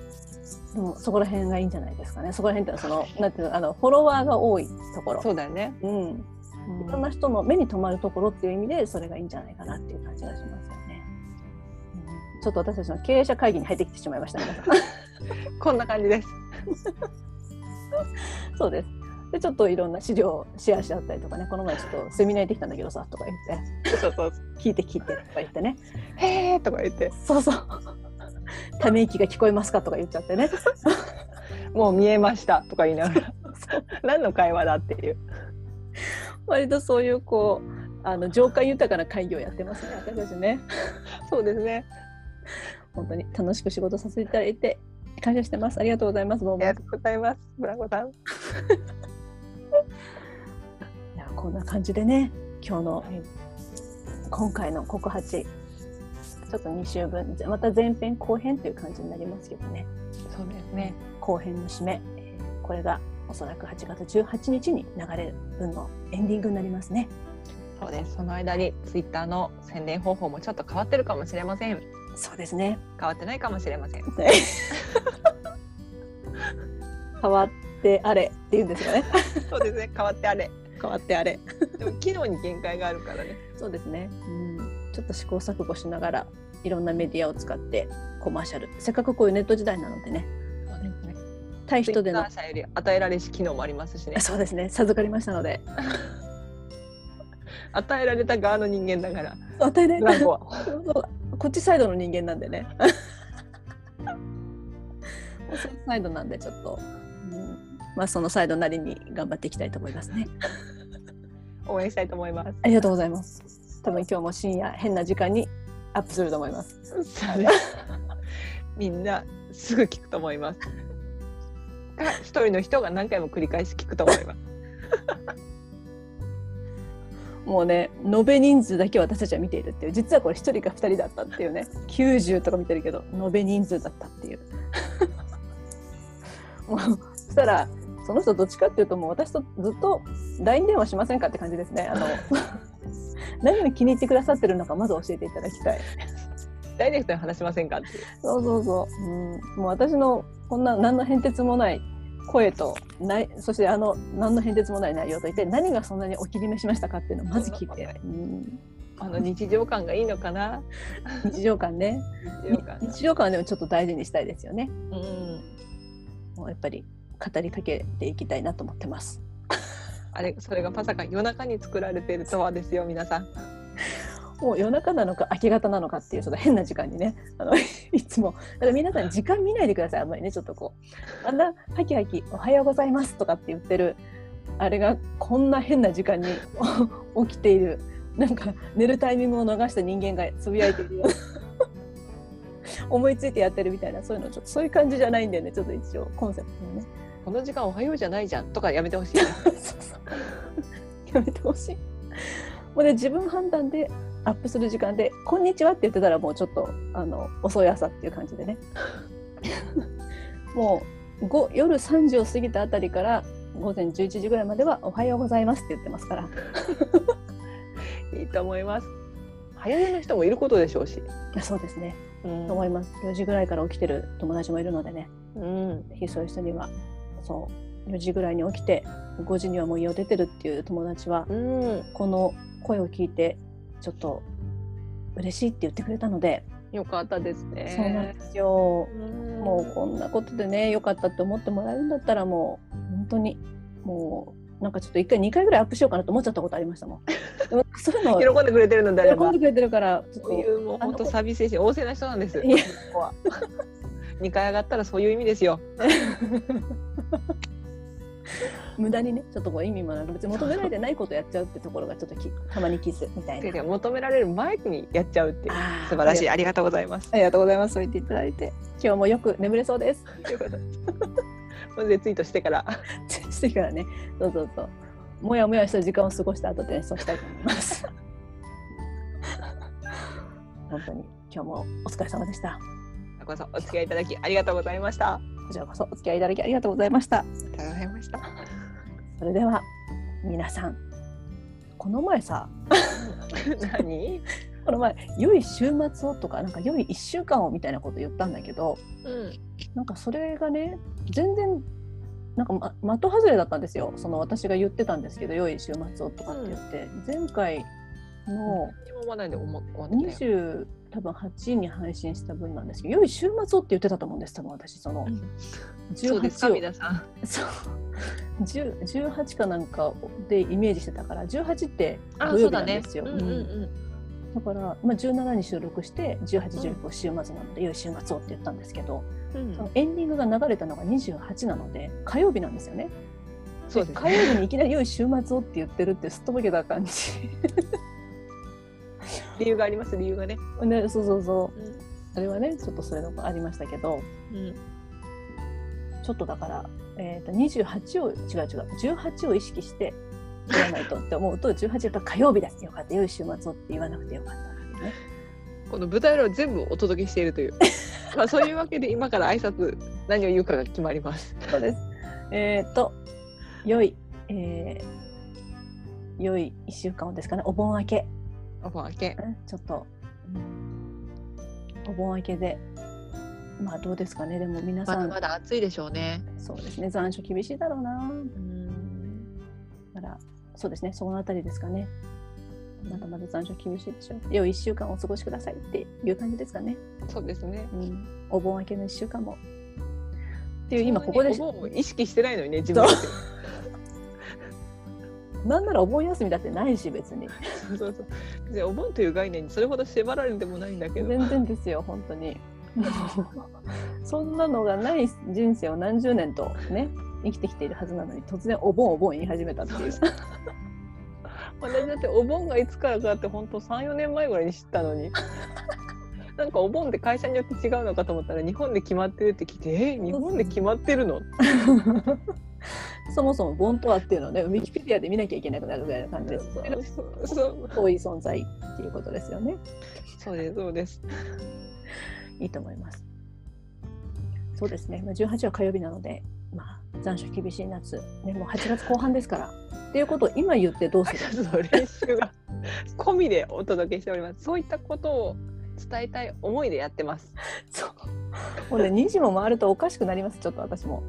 でもそこら辺がいいんじゃないですかねそこら辺ってそのなんていうのあのフォロワーが多いところそうだよね。うんいろんな人の目に留まるところっていう意味でそれがいいんじゃないかなっていう感じがしますよね。うんちょっと私たちの経営者会議に入ってきてしまいましたね。こんな感じです。そうです。でちょっといろんな資料をシェアし合ったりとかねこの前ちょっとセミナー行ってきたんだけどさとか言ってそうそう。聞いて聞いてとか言ってねへーとか言って、そうそうため息が聞こえますかとか言っちゃってね もう見えましたとか言いながら、何の会話だっていう。割とそういうこうあの情感豊かな会議をやってますね私たちね そうですね。本当に楽しく仕事させていただいて感謝してますありがとうございますどうもありがとうございます。ブランコさん。いやこんな感じでね今日の、今回の告八ちょっと2週分また前編後編という感じになりますけどねそうですね。後編の締め、えーこれがおそらく8月18日に流れる分のエンディングになりますね。そうです。その間にツイッターの宣伝方法もちょっと変わってるかもしれません。そうですね。変わってないかもしれません。変わってあれっていうんですよね。そうですね。変わってあれ。変わってあれ。でも機能に限界があるからね。そうですね。うん、ちょっと試行錯誤しながらいろんなメディアを使ってコマーシャル。せっかくこういうネット時代なのでね。対人での与えられし機能もありますしね。そうですね。授かりましたので。与えられた側の人間だから。与えられたこっちサイドの人間なんでね。サイドなんでちょっと、うん、まあそのサイドなりに頑張っていきたいと思いますね。応援したいと思います。ありがとうございます。多分今日も深夜変な時間にアップすると思います。みんなすぐ聞くと思います。か一人の人が何回も繰り返し聞くと思います。もうね延べ人数だけ私たちは見ているっていう実はこれ1人か2人だったっていうね90とか見てるけど延べ人数だったっていうもうそしたらその人どっちかっていうともう私とずっと LINE 電話しませんかって感じですねあの何を気に入ってくださってるのかまず教えていただきたい。ダイレクトに話しませんかって。そうそうそう、うん、もう私のこんな何の変哲もない声とないそしてあの何の変哲もない内容といって何がそんなにお気に召しましたかっていうのをまず聞いて、うん、あの日常感がいいのかな？日常感ね。日常感。が。日常感はでもちょっと大事にしたいですよね。うん。もうやっぱり語りかけていきたいなと思ってますあれそれがまさか夜中に作られているとはですよ皆さん。もう夜中なのか明け方なのかっていうちょっと変な時間にね。あの いつも。だから皆さん時間見ないでくださいあんまりねちょっとこう。あんなハキハキ「おはようございます」とかって言ってるあれがこんな変な時間に 起きている。なんか寝るタイミングを逃した人間がつぶやいているような。思いついてやってるみたいなそういうのちょっとそういう感じじゃないんでねちょっと一応コンセプトのね。この時間おはようじゃないじゃんとかやめてほしい やめてほしい。もうね自分判断でアップする時間で「こんにちは」って言ってたらもうちょっとあの遅い朝っていう感じでねもうご夜3時を過ぎたあたりから午前11時ぐらいまでは「おはようございます」って言ってますから いいと思います。早寝の人もいることでしょうし。そうですねうんと思います4時ぐらいから起きてる友達もいるのでねうん。そういう人にはそう4時ぐらいに起きて5時にはもう家を出てるっていう友達はうん。この声を聞いてちょっと嬉しいって言ってくれたので、よかったですね。そうなんですよ。うんもうこんなことでね良かったって思ってもらえるんだったらもう本当にもうなんかちょっと1回2回ぐらいアップしようかなと思っちゃったことありましたもん。でもそういうのを喜んでくれてるのであれば喜んで。くれてるからちょっそういうもう本当サービス精神旺盛な人なんです。ここは二回上がったらそういう意味ですよ。無駄にねちょっとこう意味もなく別に求められてないことやっちゃうってところがちょっときたまにキスみたいな。で求められる前にやっちゃうっていう素晴らしいありがとうございます。ありがとうございます。そう言っていただいて今日もよく眠れそうです。ということでツイートしてから してからねそうそうそうもやもやした時間を過ごした後で、ね、そうしたいと思います 本当に今日もお疲れ様でしたこそお付き合いいただきありがとうございました。あこちらこそお付き合いいただきありがとうございましたりがとうございました。それでは皆さんこの前さ 何？この前良い週末をとかなんか良い1週間をみたいなこと言ったんだけどうん。なんかそれがね全然なんか、ま、的外れだったんですよその私が言ってたんですけど良い週末をとかって言って、前回の何も思わないで思思ってたよ。20多分8に配信した分なんですけど良い週末をって言ってたと思うんです多分私そのうんそうですか18を皆さん。そう 10 18かなんかでイメージしてたから18ってあ土曜日。なんですよ。だから、まあ、17に収録して1819週末なので良い週末をって言ったんですけど、うん。そのエンディングが流れたのが28なので火曜日なんですよね。そうです火曜日にいきなり良い週末をって言ってるってすっとぼけた感じ。理由があります理由がね。ね、そうそうそう。うんあれはね、ちょっとそれのありましたけど、うん。ちょっとだから、えー、と28を違う違う18を意識して言わないとって思うと 18やっぱ火曜日だよかった良い週末をって言わなくてよかったね。この舞台裏を全部お届けしているという。まあそういうわけで今から挨拶何を言うかが決まります。そうですえっと良い、えー、良い一週間をですかねお盆明けお盆明け。うんちょっと、お盆明けでまあどうですかね。でも皆まさん、だまだ暑いでしょうね。そうですね。残暑厳しいだろうな。うん。だからそうですね。そのあたりですかね。まだまだ残暑厳しいでしょう。良い一週間をお過ごしくださいっていう感じですかね、そうですね。うん、お盆明けの一週間も。っていう今ここでお盆を意識してないのにね、自分で。なんならお盆休みだってないし別にそうそうそう。別にお盆という概念にそれほど縛られてもないんだけど。全然ですよ本当に そんなのがない人生を何十年とね生きてきているはずなのに突然お盆お盆言い始めたっていう私だってお盆がいつからかって本当3、4年前ぐらいに知ったのに。なんかお盆って会社によって違うのかと思ったら日本で決まってるって聞いてえ日本で決まってるの？そもそも盆とはっていうのをねウィキペディアで見なきゃいけなくなるぐらいの感じですそうそう遠い存在っていうことですよね。そうですそうです。いいと思います。そうですね。まあ18は火曜日なのでまあ残暑厳しい夏ね。もう8月後半ですから。っていうことを今言ってどうする？の練習が込みでお届けしております。そういったことを伝えたい思いでやってます。そう。もうね、2時も回るとおかしくなります、ちょっと私も。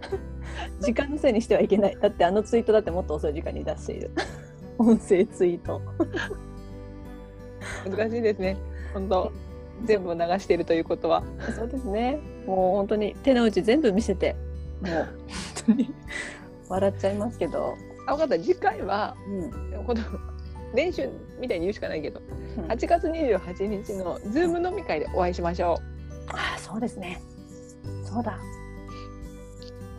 時間のせいにしてはいけない。だってあのツイートだってもっと遅い時間に出している。音声ツイート。難しいですね本当全部を流しているということはそうですね。もう本当に手の内全部見せて、もう 本当に笑っちゃいますけど。あ分かった次回はうん。この練習みたいに言うしかないけどうん8月28日のズーム飲み会でお会いしましょああ、そうですね。そうだ。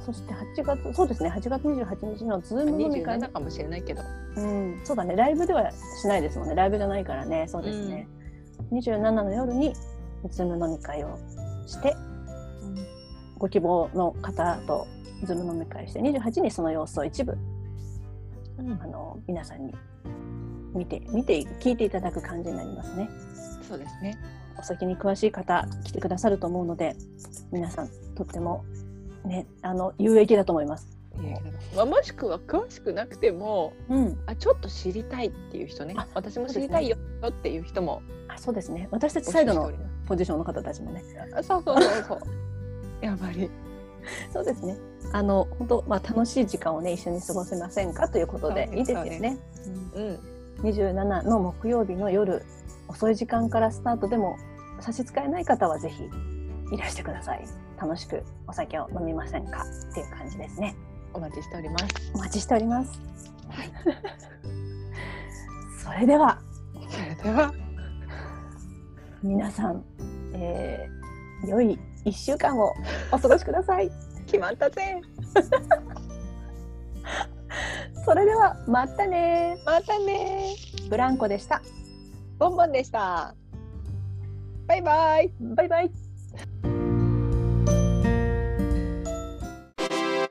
そして8月、そうですね、8月28日のズーム飲み会27かもしれないけど。うん、そうだね、ライブではしないですもんね、ライブじゃないからね、そうですね。27の夜にズーム飲み会をして、ご希望の方とズーム飲み会して、28にその様子を一部うん。あの皆さんに見て見て聞いていただく感じになりますね。そうですね。お酒に詳しい方来てくださると思うので、皆さんとってもねあの有益だと思います。まあ、もしくは詳しくなくてもうん、あちょっと知りたいっていう人ねあ私も知りたいよっていう人もあそうですね。私たちサイドのポジションの方たちもね。そうそうそうそう やっぱりそうですね。あの本当まあ楽しい時間をね一緒に過ごせませんかということでいいですよそうね。うん27の木曜日の夜遅い時間からスタートでも差し支えない方はぜひいらしてください。楽しくお酒を飲みませんかっていう感じですね。お待ちしております。お待ちしております。それでは。それでは。皆さん、えー良い1週間をお過ごしください。決まったぜ。それではまたね。またね。ブランコでした。ボンボンでした。バイバイ。バイバイ